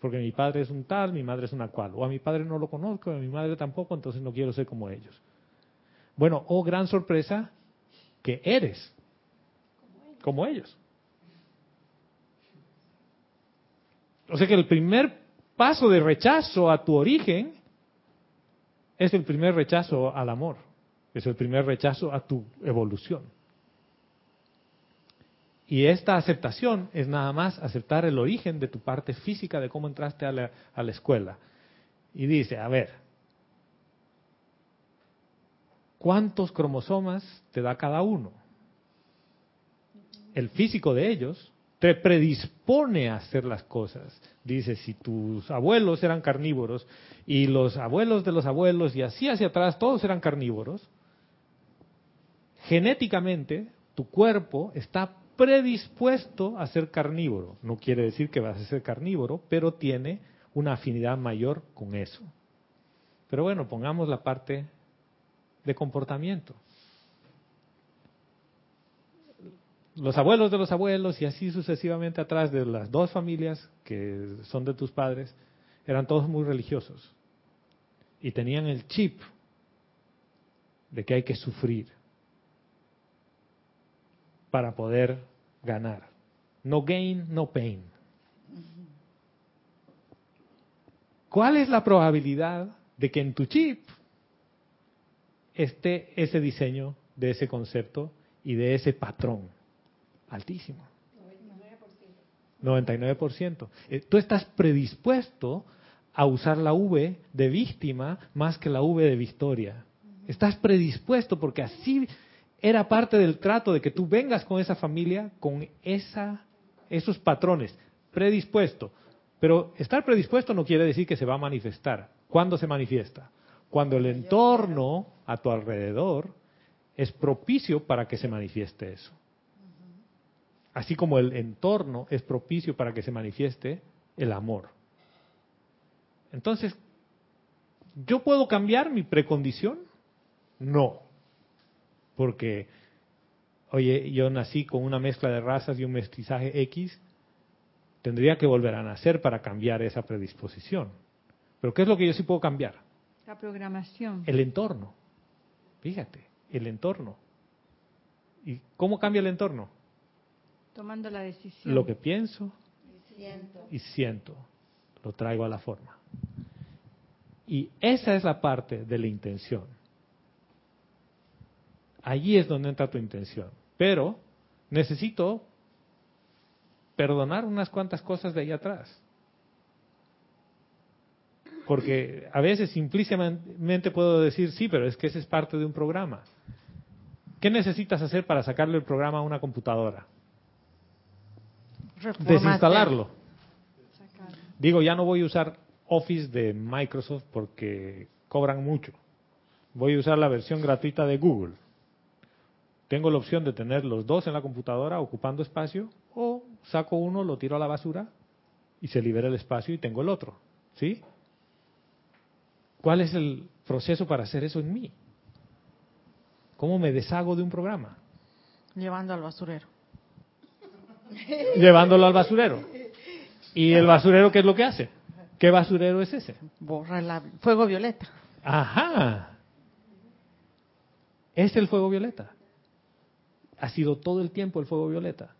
Porque mi padre es un tal, mi madre es una cual. O a mi padre no lo conozco, a mi madre tampoco, entonces no quiero ser como ellos. Bueno, oh gran sorpresa, que eres como ellos. O sea que el primer paso de rechazo a tu origen es el primer rechazo al amor, es el primer rechazo a tu evolución. Y esta aceptación es nada más aceptar el origen de tu parte física, de cómo entraste a la, a la escuela. Y dice, a ver, ¿cuántos cromosomas te da cada uno? El físico de ellos te predispone a hacer las cosas. Dice, si tus abuelos eran carnívoros y los abuelos de los abuelos y así hacia atrás todos eran carnívoros, genéticamente tu cuerpo está predispuesto a ser carnívoro. No quiere decir que vas a ser carnívoro, pero tiene una afinidad mayor con eso. Pero bueno, pongamos la parte de comportamiento. Los abuelos de los abuelos y así sucesivamente atrás de las dos familias que son de tus padres, eran todos muy religiosos. Y tenían el chip de que hay que sufrir para poder ganar. No gain, no pain. ¿Cuál es la probabilidad de que en tu chip esté ese diseño de ese concepto y de ese patrón? Altísimo. 99%. Eh, tú estás predispuesto a usar la V de víctima más que la V de victoria. Estás predispuesto porque así era parte del trato de que tú vengas con esa familia, con esa, esos patrones, predispuesto. Pero estar predispuesto no quiere decir que se va a manifestar. ¿Cuándo se manifiesta? Cuando el entorno a tu alrededor es propicio para que se manifieste eso. Así como el entorno es propicio para que se manifieste el amor. Entonces, ¿yo puedo cambiar mi precondición? No. Porque, oye, yo nací con una mezcla de razas y un mestizaje X, tendría que volver a nacer para cambiar esa predisposición. Pero ¿qué es lo que yo sí puedo cambiar? La programación. El entorno. Fíjate, el entorno. ¿Y cómo cambia el entorno? Tomando la decisión. Lo que pienso y siento, lo traigo a la forma. Y esa es la parte de la intención. Allí es donde entra tu intención. Pero necesito perdonar unas cuantas cosas de ahí atrás. Porque a veces implícitamente puedo decir, sí, pero es que ese es parte de un programa. ¿Qué necesitas hacer para sacarle el programa a una computadora? Desinstalarlo. Digo, ya no voy a usar Office de Microsoft porque cobran mucho. Voy a usar la versión gratuita de Google. Tengo la opción de tener los dos en la computadora ocupando espacio o saco uno, lo tiro a la basura y se libera el espacio y tengo el otro. ¿Sí? ¿Cuál es el proceso para hacer eso en mí? ¿Cómo me deshago de un programa? Llevando al basurero. Llevándolo al basurero. ¿Y el basurero qué es lo que hace? ¿Qué basurero es ese? Borra el fuego violeta. Ajá. Es el fuego violeta. Ha sido todo el tiempo el fuego violeta.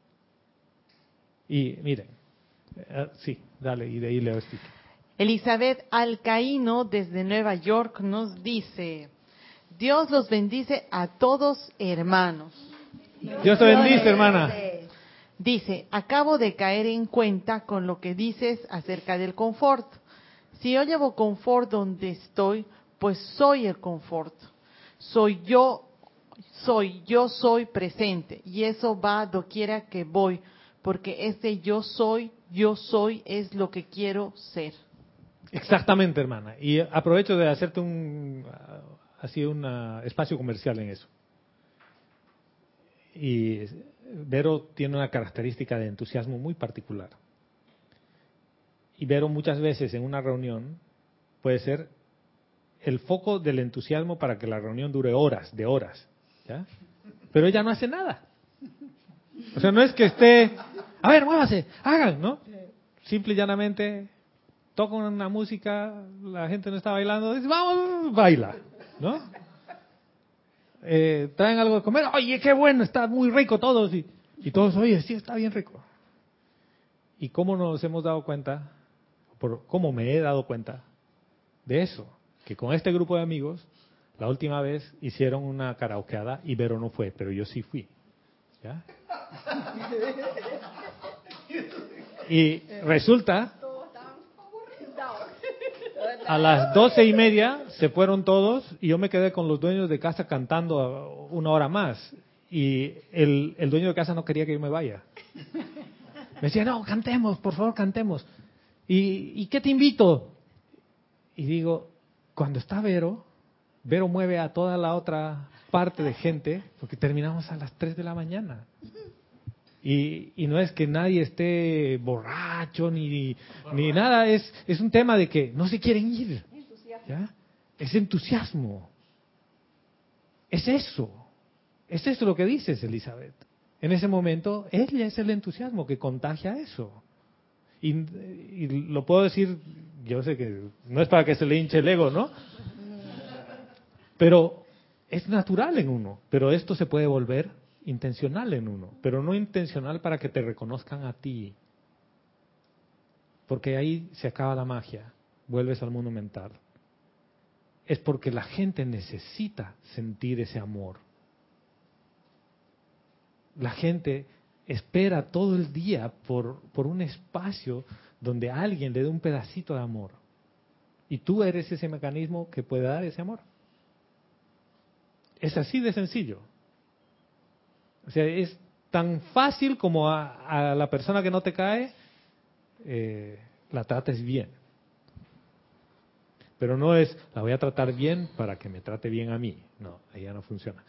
Y miren, eh, sí, dale, y de ahí leo esto. Elizabeth Alcaíno desde Nueva York nos dice, Dios los bendice a todos hermanos. Dios te bendice, hermana. Dice, acabo de caer en cuenta con lo que dices acerca del confort. Si yo llevo confort donde estoy, pues soy el confort. Soy yo, soy, yo soy presente. Y eso va doquiera que voy, porque ese yo soy, yo soy es lo que quiero ser. Exactamente, hermana. Y aprovecho de hacerte un, así un espacio comercial en eso. Y Vero tiene una característica de entusiasmo muy particular. Y Vero muchas veces en una reunión puede ser el foco del entusiasmo para que la reunión dure horas, de horas. ¿ya? Pero ella no hace nada. O sea, no es que esté, a ver, muévase, hagan, ¿no? Simple y llanamente toca una música, la gente no está bailando, dice, vamos, baila, ¿no? Eh, traen algo de comer, oye, qué bueno, está muy rico todos. Y, y todos, oye, sí, está bien rico. ¿Y cómo nos hemos dado cuenta, por cómo me he dado cuenta de eso? Que con este grupo de amigos, la última vez hicieron una karaokeada y Vero no fue, pero yo sí fui. ¿Ya? Y resulta a las doce y media se fueron todos y yo me quedé con los dueños de casa cantando una hora más. Y el, el dueño de casa no quería que yo me vaya. Me decía, no, cantemos, por favor, cantemos. ¿Y, ¿Y qué te invito? Y digo, cuando está Vero, Vero mueve a toda la otra parte de gente, porque terminamos a las 3 de la mañana. Y, y, no es que nadie esté borracho ni, ni nada, es, es un tema de que no se quieren ir. ¿ya? Es entusiasmo. Es eso. Es eso lo que dices, Elizabeth. En ese momento, ella es el entusiasmo que contagia eso. Y, y, lo puedo decir, yo sé que no es para que se le hinche el ego, ¿no? Pero es natural en uno. Pero esto se puede volver intencional en uno, pero no intencional para que te reconozcan a ti. Porque ahí se acaba la magia, vuelves al mundo mental. Es porque la gente necesita sentir ese amor. La gente espera todo el día por, por un espacio donde alguien le dé un pedacito de amor. Y tú eres ese mecanismo que puede dar ese amor. Es así de sencillo. O sea, es tan fácil como a, la persona que no te cae, eh, la trates bien. Pero no es, la voy a tratar bien para que me trate bien a mí. No, ya no funciona.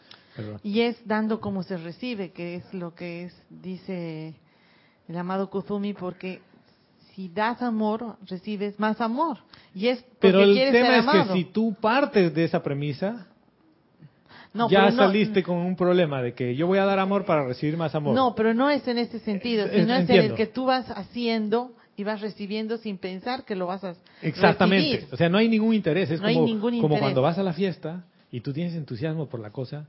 Y es dando como se recibe, que es lo que es, dice el amado Kuzumi, porque si das amor, recibes más amor. Y es porque Pero el quieres tema es que si tú partes de esa premisa, ya saliste con un problema de que yo voy a dar amor para recibir más amor. No, pero no es en ese sentido, sino es, en el que tú vas haciendo y vas recibiendo sin pensar que lo vas a Exactamente. O sea, no hay ningún interés. Es como, como cuando vas a la fiesta y tú tienes entusiasmo por la cosa,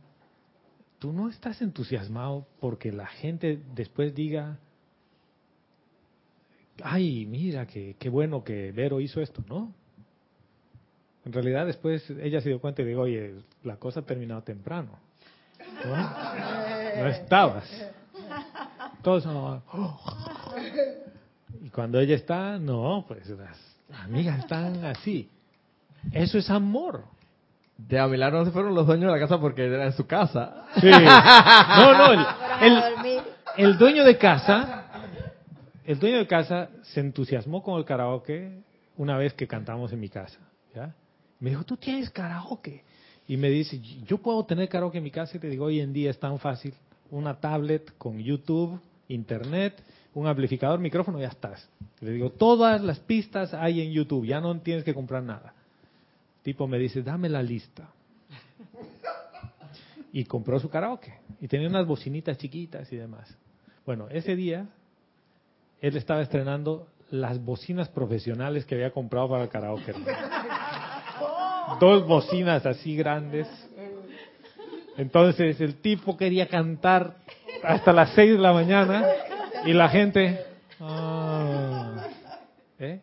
tú no estás entusiasmado porque la gente después diga, ay, mira, qué, qué bueno que Vero hizo esto, ¿no? En realidad después ella se dio cuenta y dijo, oye, la cosa ha terminado temprano. No, estabas. Todos Y cuando ella está, no, pues las amigas están así. Eso es amor. De a no se fueron los dueños de la casa porque era en su casa. Sí. No, no, el, el dueño de casa el dueño de casa se entusiasmó con el karaoke una vez que cantamos en mi casa. Me dijo, tú tienes karaoke. Y me dice, yo puedo tener karaoke en mi casa. Y te digo, hoy en día es tan fácil. Una tablet con YouTube, Internet, un amplificador, micrófono, ya estás. Le digo, todas las pistas hay en YouTube, ya no tienes que comprar nada. Tipo me dice, dame la lista. Y compró su karaoke. Y tenía unas bocinitas chiquitas y demás. Bueno, ese día él estaba estrenando las bocinas profesionales que había comprado para el karaoke. Dos bocinas así grandes. Entonces el tipo quería cantar hasta las seis de la mañana y la gente... Ah, ¿eh?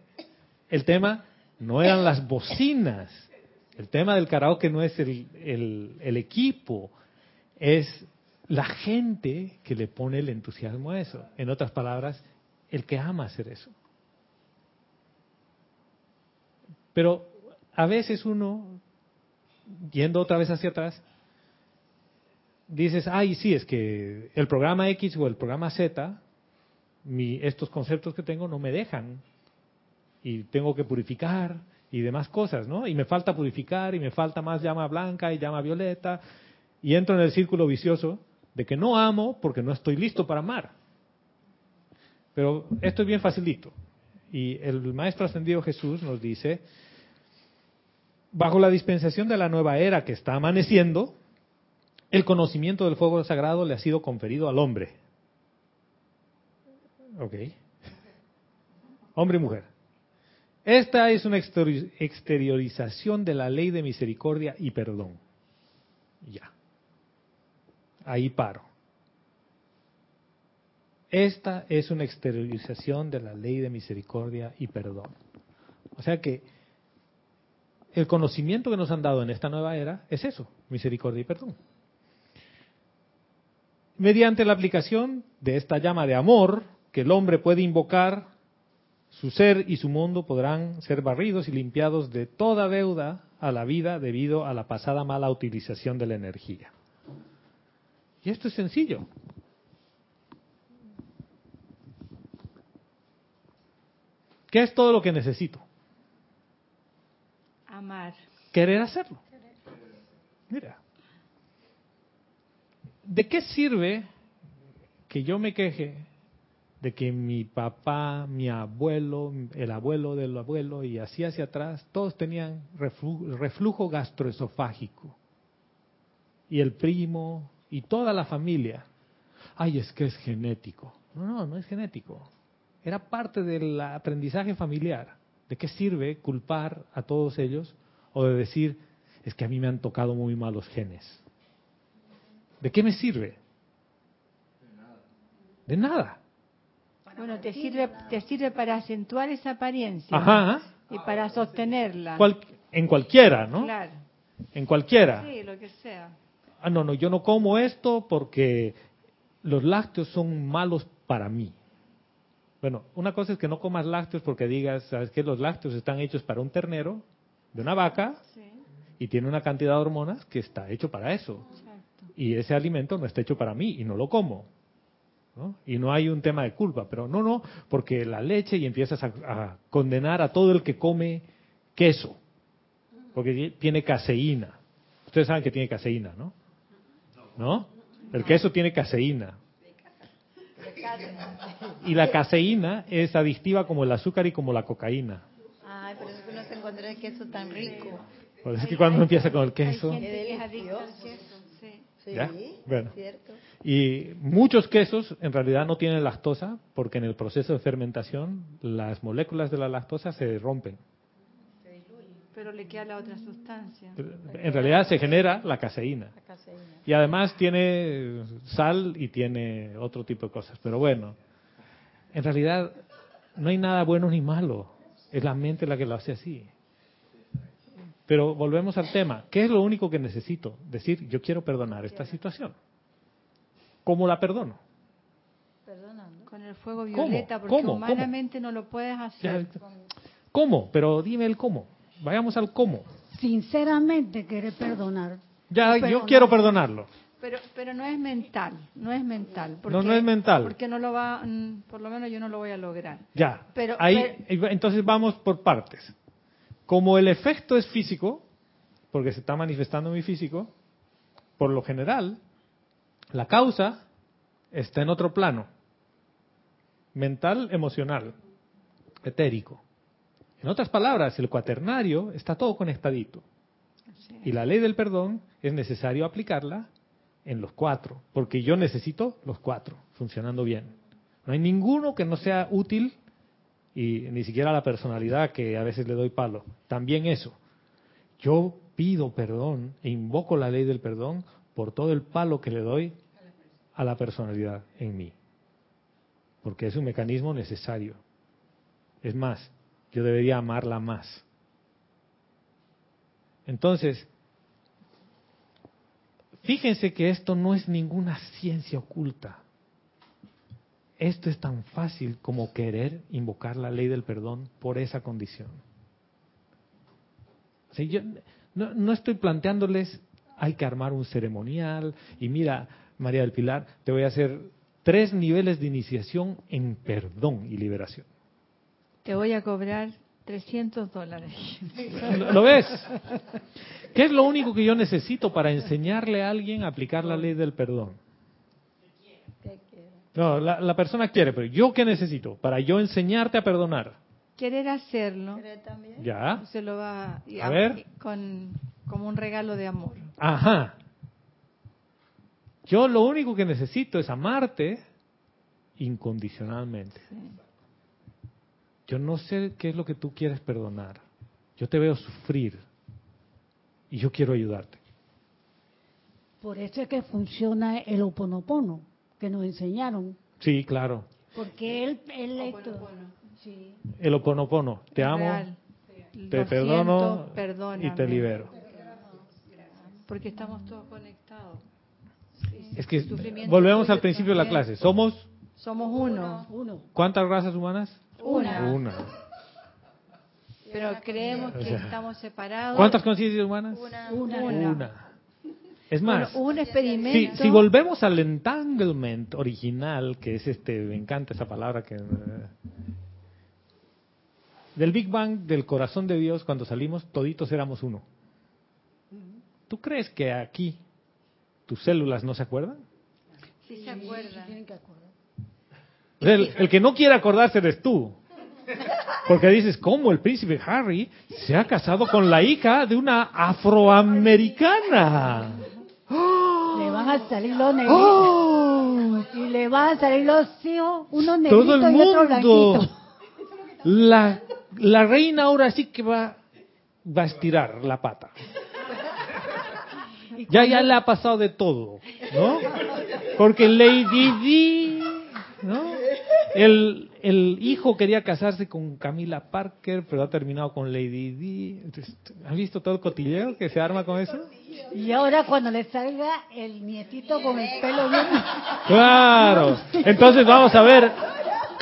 El tema no eran las bocinas. El tema del karaoke no es el, el equipo, es la gente que le pone el entusiasmo a eso. En otras palabras, el que ama hacer eso. Pero a veces uno, yendo otra vez hacia atrás, dices, ay, sí, es que el programa X o el programa Z, mi, estos conceptos que tengo no me dejan. Y tengo que purificar y demás cosas, ¿no? Y me falta purificar y me falta más llama blanca y llama violeta. Y entro en el círculo vicioso de que no amo porque no estoy listo para amar. Pero esto es bien facilito. Y el Maestro Ascendido Jesús nos dice, bajo la dispensación de la nueva era que está amaneciendo, el conocimiento del fuego sagrado le ha sido conferido al hombre. Ok. Hombre y mujer. Esta es una exteriorización de la ley de misericordia y perdón. Ya. Ahí paro. Esta es una exteriorización de la ley de misericordia y perdón. O sea que el conocimiento que nos han dado en esta nueva era es eso, misericordia y perdón. Mediante la aplicación de esta llama de amor que el hombre puede invocar, su ser y su mundo podrán ser barridos y limpiados de toda deuda a la vida debido a la pasada mala utilización de la energía. Y esto es sencillo. ¿Qué es todo lo que necesito? Amar. Querer hacerlo. Mira. ¿De qué sirve que yo me queje de que mi papá, mi abuelo, el abuelo del abuelo y así hacia atrás, todos tenían reflujo, gastroesofágico? Y el primo y toda la familia. Ay, es que es genético. No, no, no es genético. Era parte del aprendizaje familiar. ¿De qué sirve culpar a todos ellos o de decir, es que a mí me han tocado muy mal los genes? ¿De qué me sirve? De nada. Bueno, te sirve, te sirve para acentuar esa apariencia y para sostenerla. en cualquiera, ¿no? Claro. En cualquiera. Sí, lo que sea. Ah, no, no, yo no como esto porque los lácteos son malos para mí. Bueno, una cosa es que no comas lácteos porque digas, ¿sabes qué? Los lácteos están hechos para un ternero, de una vaca, y tiene una cantidad de hormonas que está hecho para eso. y ese alimento no está hecho para mí y no lo como. ¿no? Y no hay un tema de culpa, pero no, no, porque la leche y empiezas a, a condenar a todo el que come queso, porque tiene caseína. Ustedes saben que tiene caseína, ¿no? ¿No? El queso tiene caseína. Y la caseína es adictiva como el azúcar y como la cocaína. Ay, pero es que no se encuentra el queso tan rico. Por eso es que cuando empieza con el queso. Hay gente que es adicta al queso, sí. Sí, ¿Ya? Bueno. Y muchos quesos en realidad no tienen lactosa porque en el proceso de fermentación las moléculas de la lactosa se rompen. Pero le queda la otra sustancia. En realidad se genera la caseína. La caseína. Y además tiene sal y tiene otro tipo de cosas. Pero bueno, en realidad no hay nada bueno ni malo. Es la mente la que lo hace así. Pero volvemos al tema. ¿Qué es lo único que necesito? Decir, yo quiero perdonar esta situación. ¿Cómo la perdono? Perdonando. Con el fuego ¿Cómo? violeta, porque ¿Cómo? humanamente no lo puedes hacer. Ya, ¿Cómo? Pero dime el cómo. Vayamos al cómo. Sinceramente querer perdonar. Ya, yo Perdonar. quiero perdonarlo. Pero, pero no es mental, no es mental. No, no es mental. Porque no lo va, mm, por lo menos yo no lo voy a lograr. Ya. Pero- Ahí, entonces vamos por partes. Como el efecto es físico, porque se está manifestando en mi físico, por lo general, la causa está en otro plano. Mental, emocional, etérico. En otras palabras, el cuaternario está todo conectadito. Y la ley del perdón es necesario aplicarla en los cuatro, porque yo necesito los cuatro funcionando bien. No hay ninguno que no sea útil y ni siquiera la personalidad que a veces le doy palo. También eso. Yo pido perdón e invoco la ley del perdón por todo el palo que le doy a la personalidad en mí. Porque es un mecanismo necesario. Es más, yo debería amarla más. Entonces, fíjense que esto no es ninguna ciencia oculta. Esto es tan fácil como querer invocar la ley del perdón por esa condición. Yo no, no estoy planteándoles hay que armar un ceremonial y mira, María del Pilar, te voy a hacer tres niveles de iniciación en perdón y liberación. Te voy a cobrar 300 dólares. ¿Lo ves? ¿Qué es lo único que yo necesito para enseñarle a alguien a aplicar la ley del perdón? No, la, la persona quiere, pero ¿yo qué necesito? Para yo enseñarte a perdonar. Querer hacerlo, ¿Cree también? ¿Ya? se lo va y A ver. con como un regalo de amor. Ajá. Yo lo único que necesito es amarte incondicionalmente. Yo no sé qué es lo que tú quieres perdonar. Yo te veo sufrir y yo quiero ayudarte. Por eso es que funciona el oponopono que nos enseñaron. Sí, claro. Porque él, él esto, sí. El oponopono. Te amo, real. te Lo perdono siento, y te libero. Porque estamos todos conectados. Es que volvemos al principio de la clase. ¿Somos Somos uno, Uno. cuántas razas humanas? Una. Una. Pero creemos que O sea, estamos separados. ¿Cuántas conciencias humanas? Una. Una. Una. Es más, Bueno, un Si, experimento. si volvemos al entanglement original, que es este, me encanta esa palabra que... eh, del Big Bang, del corazón de Dios, cuando salimos, toditos éramos uno. ¿Tú crees que aquí tus células no se acuerdan? Sí se acuerdan. Tienen que acordar. Sea, el, el que no quiere acordarse eres tú. Porque dices, ¿cómo el príncipe Harry se ha casado con la hija de una afroamericana? Le van a salir los negritos. ¡Oh! Y le van a salir los hijos, unos negritos Todo el mundo. La, la reina ahora sí que va, va a estirar la pata. Ya, ya le ha pasado de todo, ¿no? Porque Lady Di, ¿no? El, el hijo quería casarse con Camila Parker, pero ha terminado con Lady Di. Entonces, ¿Has visto todo el cotilleo que se arma con eso? Y ahora cuando le salga el nietito con el pelo bien... Claro. Entonces vamos a ver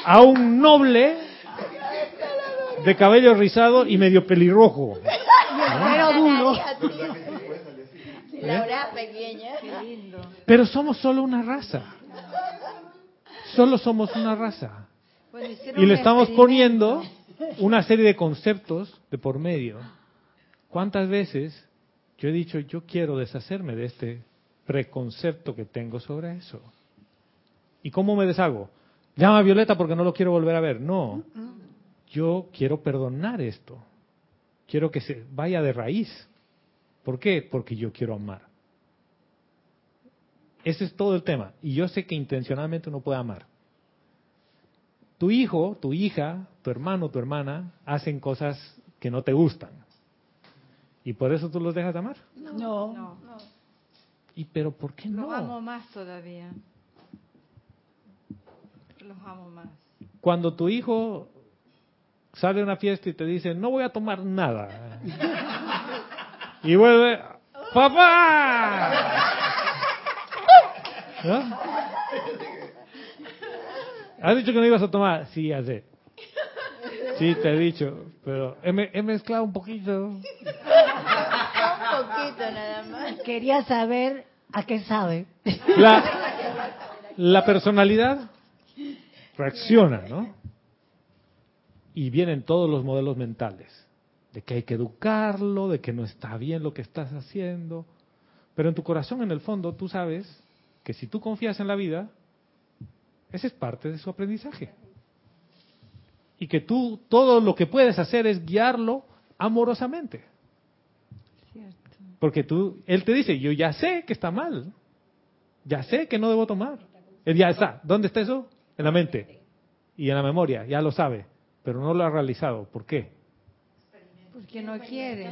a un noble de cabello rizado y medio pelirrojo. Pero duro. Laura pequeña. Qué lindo. Pero somos solo una raza. Solo somos una raza. Y le estamos poniendo una serie de conceptos de por medio. ¿Cuántas veces yo he dicho, yo quiero deshacerme de este preconcepto que tengo sobre eso? ¿Y cómo me deshago? Llama a Violeta porque no lo quiero volver a ver. No, yo quiero perdonar esto. Quiero que se vaya de raíz. ¿Por qué? Porque yo quiero amar. Ese es todo el tema. Y yo sé que intencionalmente uno puede amar. Tu hijo, tu hija, tu hermano, tu hermana hacen cosas que no te gustan. ¿Y por eso tú los dejas de amar? No. No, ¿Y pero por qué los amo no? más todavía. Los amo más. Cuando tu hijo sale a una fiesta y te dice, no voy a tomar nada. Y vuelve, ¡papá! ¿No? ¿Has dicho que no ibas a tomar? Sí, ya sé. Sí, te he dicho, pero he, me- he mezclado un poquito. Un poquito nada más. Quería saber a qué sabe. La, la personalidad reacciona, ¿no? Y vienen todos los modelos mentales, de que hay que educarlo, de que no está bien lo que estás haciendo. Pero en tu corazón, en el fondo, tú sabes que si tú confías en la vida, ese es parte de su aprendizaje. Y que tú todo lo que puedes hacer es guiarlo amorosamente. Cierto. Porque tú, él te dice, yo ya sé que está mal, ya sé que no debo tomar. Él ya está. ¿Dónde está eso? En la mente y en la memoria, ya lo sabe, pero no lo ha realizado. ¿Por qué? Porque no quiere.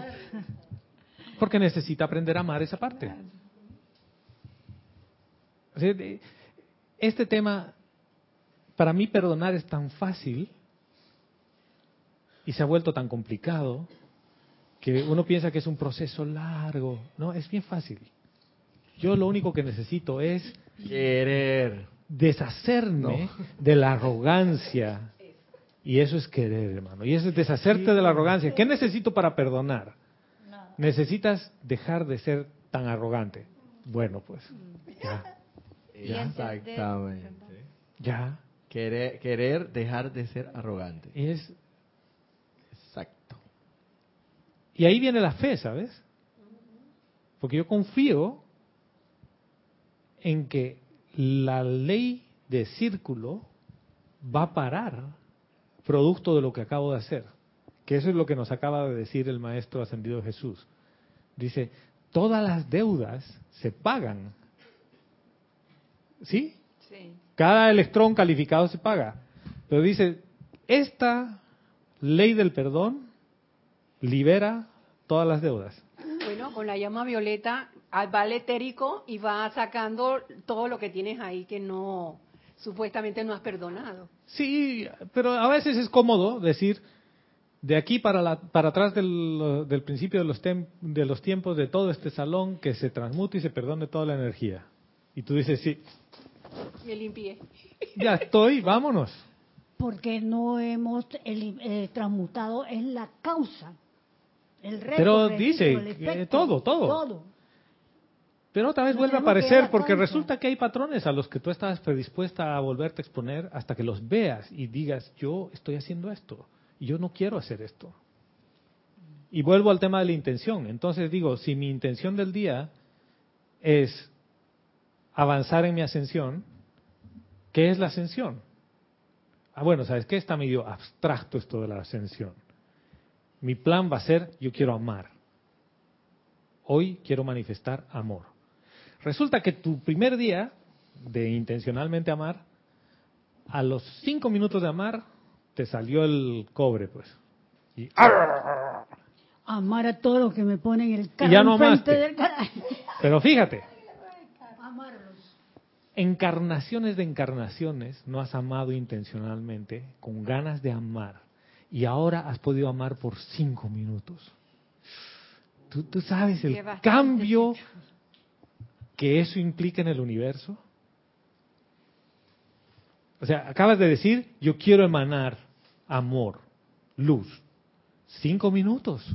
Porque necesita aprender a amar esa parte. Este tema, para mí perdonar es tan fácil y se ha vuelto tan complicado que uno piensa que es un proceso largo. No, es bien fácil. Yo lo único que necesito es Querer. deshacerme de la arrogancia. Y eso es querer, hermano. Y eso es deshacerte de la arrogancia. ¿Qué necesito para perdonar? Necesitas dejar de ser tan arrogante. Bueno, pues, ya, Y entender- Exactamente. ya. Querer, querer dejar de ser arrogante. Es, Exacto. y ahí viene la fe, ¿sabes? Porque yo confío en que la ley de círculo va a parar producto de lo que acabo de hacer. Que eso es lo que nos acaba de decir el Maestro Ascendido Jesús. Dice, todas las deudas se pagan. ¿Sí? Sí. Cada electrón calificado se paga. Pero dice, esta ley del perdón libera todas las deudas. Bueno, con la llama violeta ah, va al etérico y va sacando todo lo que tienes ahí que no, supuestamente no has perdonado. Sí, pero a veces es cómodo decir, de aquí para, la- para atrás del, del principio de los, tem- de los tiempos de todo este salón, que se transmute y se perdone toda la energía. Y tú dices, sí, Me limpié. ya estoy, vámonos. Porque no hemos eli- eh, transmutado es la causa. El resto, Pero el dice, efecto, el eh, todo, todo. Todo. Pero otra vez No vuelve a aparecer porque causa. resulta que hay patrones a los que tú estabas predispuesta a volverte a exponer hasta que los veas y digas, yo estoy haciendo esto y yo no quiero hacer esto. Y vuelvo al tema de la intención. Entonces digo, si mi intención del día es avanzar en mi ascensión, ¿qué es la ascensión? Ah, bueno, ¿sabes qué? Está medio abstracto esto de la ascensión. Mi plan va a ser, yo quiero amar. Hoy quiero manifestar amor. Resulta que tu primer día de intencionalmente amar, a los cinco minutos de amar, te salió el cobre, pues. Y, Amar a todos los que me ponen el carro ya no amaste. del cara- pero fíjate. Encarnaciones de encarnaciones no has amado intencionalmente, con ganas de amar, y ahora has podido amar por cinco minutos. ¿Tú, tú sabes el cambio que eso implica en el universo? O sea, acabas de decir, yo quiero emanar amor, luz. Cinco minutos.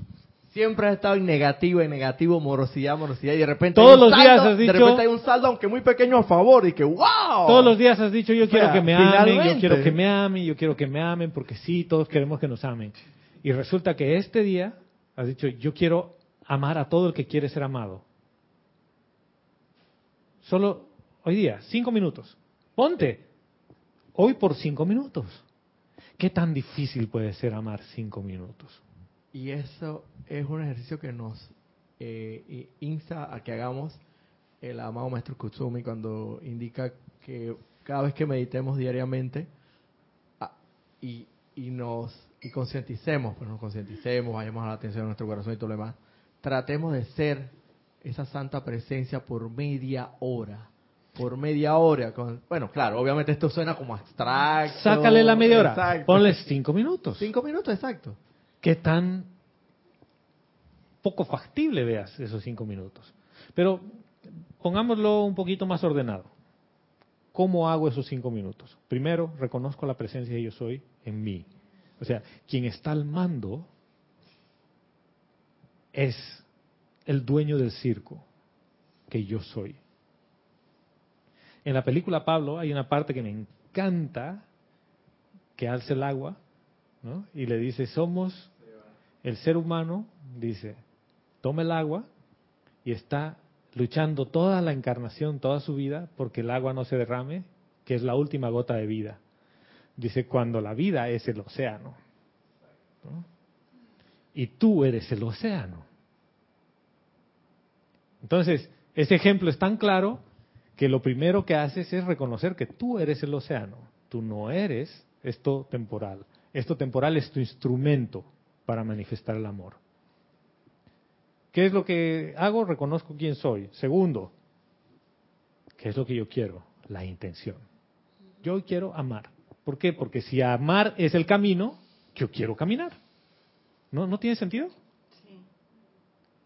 Siempre has estado en negativo, en negativo, morosidad, morosidad, y de repente Todos hay un los saldo, días has dicho- de repente hay un saldo, aunque muy pequeño, a favor, y que ¡wow! Todos los días has dicho, yo O quiero sea, que me amen, yo quiero que me amen, yo quiero que me amen, porque sí, todos queremos que nos amen. Y resulta que este día has dicho, yo quiero amar a todo el que quiere ser amado. Solo hoy día, cinco minutos. Ponte. Hoy por cinco minutos. ¿Qué tan difícil puede ser amar cinco minutos? Y eso es un ejercicio que nos eh, insta a que hagamos el amado maestro Kutsumi cuando indica que cada vez que meditemos diariamente ah, y, y nos y concienticemos, pues nos concienticemos, vayamos a la atención de nuestro corazón y todo lo demás, tratemos de ser esa santa presencia por media hora. Por media hora. Con, bueno, claro, obviamente esto suena como abstracto. Sácale la media hora. Exacto. Ponle cinco minutos. Cinco minutos, exacto. Qué tan poco factible veas esos cinco minutos. Pero pongámoslo un poquito más ordenado. ¿Cómo hago esos cinco minutos? Primero, reconozco la presencia de yo soy en mí. O sea, quien está al mando es el dueño del circo, que yo soy. En la película Pablo hay una parte que me encanta, que alza el agua. Y le dice, somos el ser humano, dice, toma el agua y está luchando toda la encarnación, toda su vida, porque el agua no se derrame, que es la última gota de vida. Dice, cuando la vida es el océano. ¿no? Y tú eres el océano. Entonces, ese ejemplo es tan claro que lo primero que haces es reconocer que tú eres el océano. Tú no eres esto temporal. Esto temporal es tu instrumento para manifestar el amor. ¿Qué es lo que hago? Reconozco quién soy. Segundo, ¿qué es lo que yo quiero? La intención. Yo quiero amar. ¿Por qué? Porque si amar es el camino, yo quiero caminar. ¿No, ¿no tiene sentido?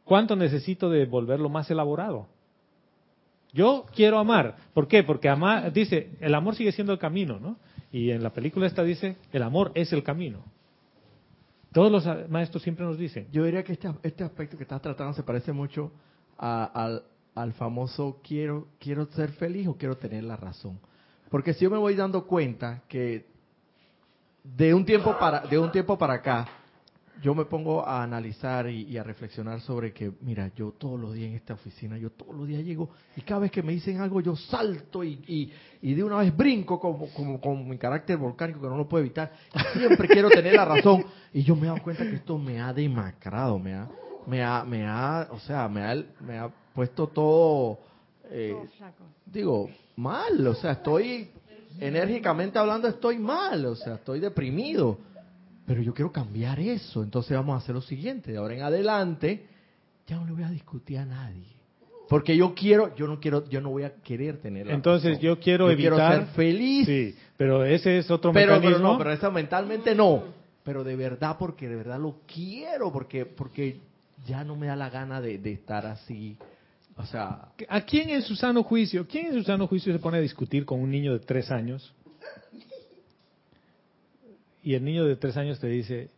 ¿Cuánto necesito de volverlo más elaborado? Yo quiero amar. ¿Por qué? Porque amar, dice, el amor sigue siendo el camino, ¿no? Y en la película esta dice, el amor es el camino. Todos los maestros siempre nos dicen. Yo diría que este, este aspecto que estás tratando se parece mucho al, al famoso quiero, quiero ser feliz o quiero tener la razón. Porque si yo me voy dando cuenta que de un tiempo para, de un tiempo para acá, yo me pongo a analizar y, y a reflexionar sobre que, mira, yo todos los días en esta oficina, yo todos los días llego y cada vez que me dicen algo yo salto y, y, y de una vez brinco como, como, como mi carácter volcánico que no lo puedo evitar. Siempre quiero tener la razón y yo me he dado cuenta que esto me ha demacrado, me ha, me ha, me ha, o sea, me ha, me ha puesto todo, eh, digo, mal, o sea, estoy enérgicamente hablando, estoy mal, o sea, estoy deprimido. Pero yo quiero cambiar eso, entonces vamos a hacer lo siguiente, de ahora en adelante ya no le voy a discutir a nadie. Porque yo quiero, yo no quiero, yo no voy a querer tener la Entonces razón. yo quiero evitar... ser feliz. Sí, pero ese es otro pero, pero no, pero eso mentalmente no. Pero de verdad, porque de verdad lo quiero, porque, porque ya no me da la gana de, de estar así. O sea, ¿A quién en su sano juicio, quién en su sano juicio se pone a discutir con un niño de tres años? Y el niño de tres años te dice,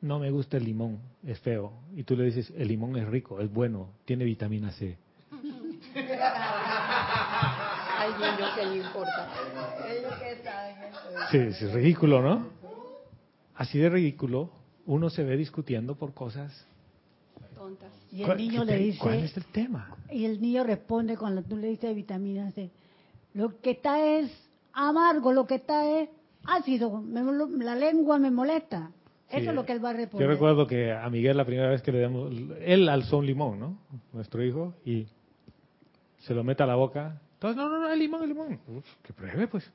no me gusta el limón, es feo. Y tú le dices, el limón es rico, es bueno, tiene vitamina C. Que le importa. Sí, es ridículo, ¿no? Así de ridículo, uno se ve discutiendo por cosas. Tontas. Y el ¿Cuál- niño le dice, ¿Cuál es el tema? y el niño responde cuando tú le dices vitamina C, lo que está es amargo, lo que está es ácido, me molo- la lengua me molesta. Eso es lo que él va a responder. Yo recuerdo que a Miguel la primera vez que le damos, él alzó un limón, ¿no? Nuestro hijo, y se lo mete a la boca. Entonces, no, no, no, el limón, el limón. Uf, que pruebe, pues.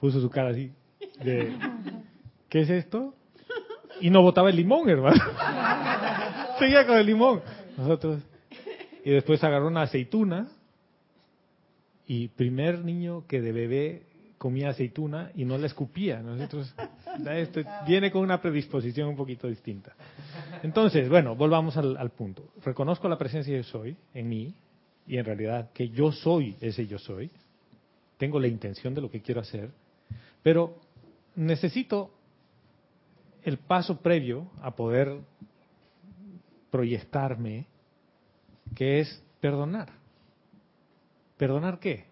Puso su cara así, de, ¿qué es esto? Y no botaba el limón, hermano. Seguía con el limón. Nosotros. Y después agarró una aceituna, y primer niño que de bebé comía aceituna y no la escupía. Nosotros, esto viene con una predisposición un poquito distinta. Entonces, bueno, volvamos al, al punto. Reconozco la presencia de yo soy en mí y en realidad que yo soy ese yo soy. Tengo la intención de lo que quiero hacer, pero necesito el paso previo a poder proyectarme, que es perdonar. ¿Perdonar qué?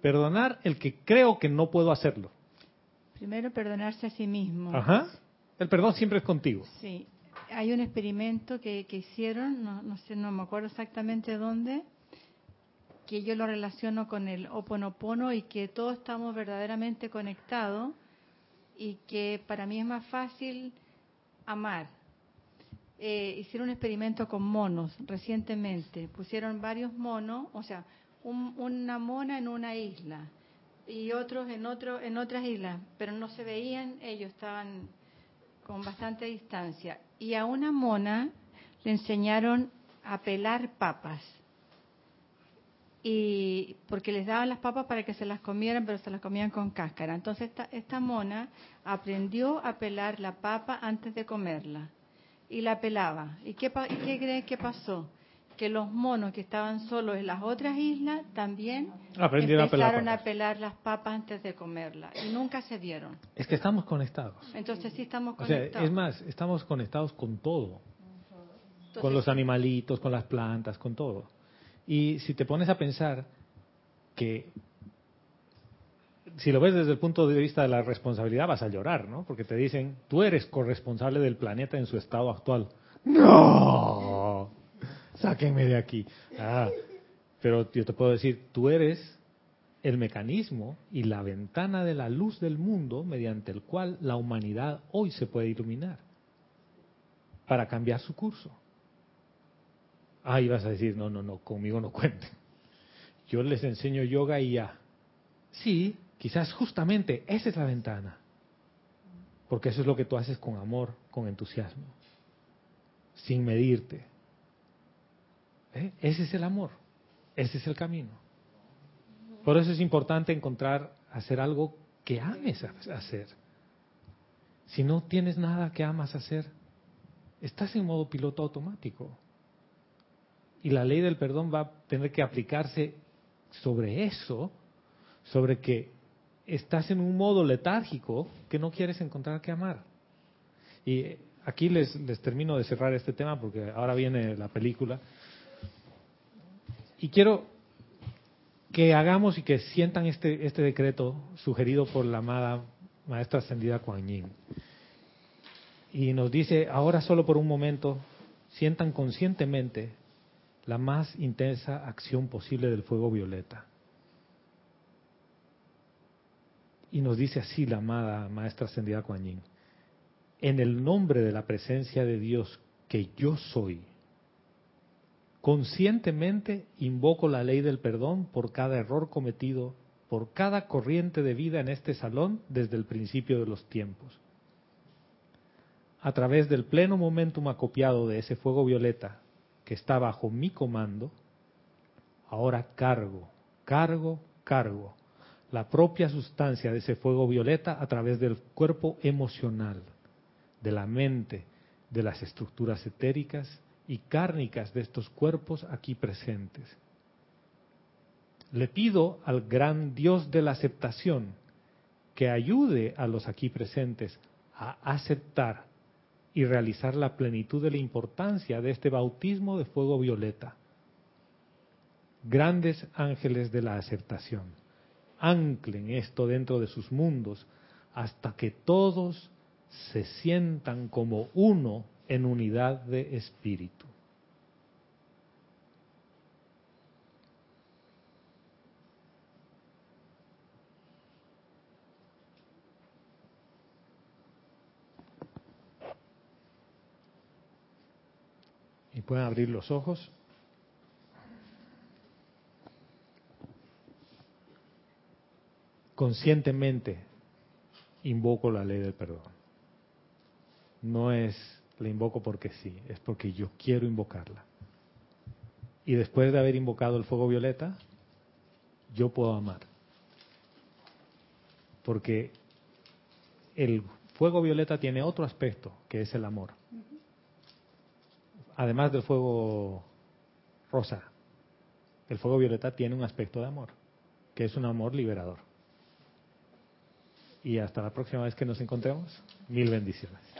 Perdonar el que creo que no puedo hacerlo. Primero perdonarse a sí mismo. Ajá. El perdón siempre es contigo. Sí. Hay un experimento que, hicieron, no, no, sé, no me acuerdo exactamente dónde, que yo lo relaciono con el oponopono y que todos estamos verdaderamente conectados y que para mí es más fácil amar. Eh, hicieron un experimento con monos recientemente. Pusieron varios monos, o sea, una mona en una isla y otros en otro en otras islas, pero no se veían, ellos estaban con bastante distancia. Y a una mona le enseñaron a pelar papas y porque les daban las papas para que se las comieran, pero se las comían con cáscara. Entonces esta, mona aprendió a pelar la papa antes de comerla y la pelaba. ¿Y qué, qué que pasó? Que los monos que estaban solos en las otras islas también empezaron a pelar, las papas antes de comerla y nunca se vieron. Es que estamos conectados. Entonces sí estamos conectados. es más, estamos conectados con todo. con los animalitos, con las plantas, con todo. Y si te pones a pensar que si lo ves desde el punto de vista de la responsabilidad vas a llorar, ¿no? Porque te dicen, tú eres corresponsable del planeta en su estado actual. No, sáquenme de aquí. Ah, pero yo te puedo decir, tú eres el mecanismo y la ventana de la luz del mundo mediante el cual la humanidad hoy se puede iluminar para cambiar su curso. Ahí vas a decir, no, no, no, conmigo no cuenten. Yo les enseño yoga y ya. Sí, quizás justamente esa es la ventana. Porque eso es lo que tú haces con amor, con entusiasmo, sin medirte. ¿Eh? Ese es el amor, ese es el camino. Por eso es importante encontrar, hacer algo que ames hacer. Si no tienes nada que amas hacer, estás en modo piloto automático. Y la ley del perdón va a tener que aplicarse sobre eso, sobre que estás en un modo letárgico que no quieres encontrar que amar. Y aquí les, les termino de cerrar este tema porque ahora viene la película. Y quiero que hagamos y que sientan este, este decreto sugerido por la amada maestra ascendida Kuan Yin. Y nos dice, ahora solo por un momento, sientan conscientemente la más intensa acción posible del fuego violeta. Y nos dice así la amada maestra ascendida Kuan Yin, en el nombre de la presencia de Dios que yo soy, conscientemente invoco la ley del perdón por cada error cometido, por cada corriente de vida en este salón desde el principio de los tiempos. A través del pleno momentum acopiado de ese fuego violeta, que está bajo mi comando, ahora cargo, cargo, cargo la propia sustancia de ese fuego violeta a través del cuerpo emocional, de la mente, de las estructuras etéricas y cárnicas de estos cuerpos aquí presentes. Le pido al gran Dios de la aceptación que ayude a los aquí presentes a aceptar y realizar la plenitud de la importancia de este bautismo de fuego violeta. Grandes ángeles de la aceptación, anclen esto dentro de sus mundos hasta que todos se sientan como uno en unidad de espíritu. y pueden abrir los ojos. Conscientemente invoco la ley del perdón. No es la invoco porque sí, es porque yo quiero invocarla. Y después de haber invocado el fuego violeta, yo puedo amar. Porque el fuego violeta tiene otro aspecto, que es el amor además del fuego rosa, el fuego violeta tiene un aspecto de amor, que es un amor liberador. Y hasta la próxima vez que nos encontremos, mil bendiciones.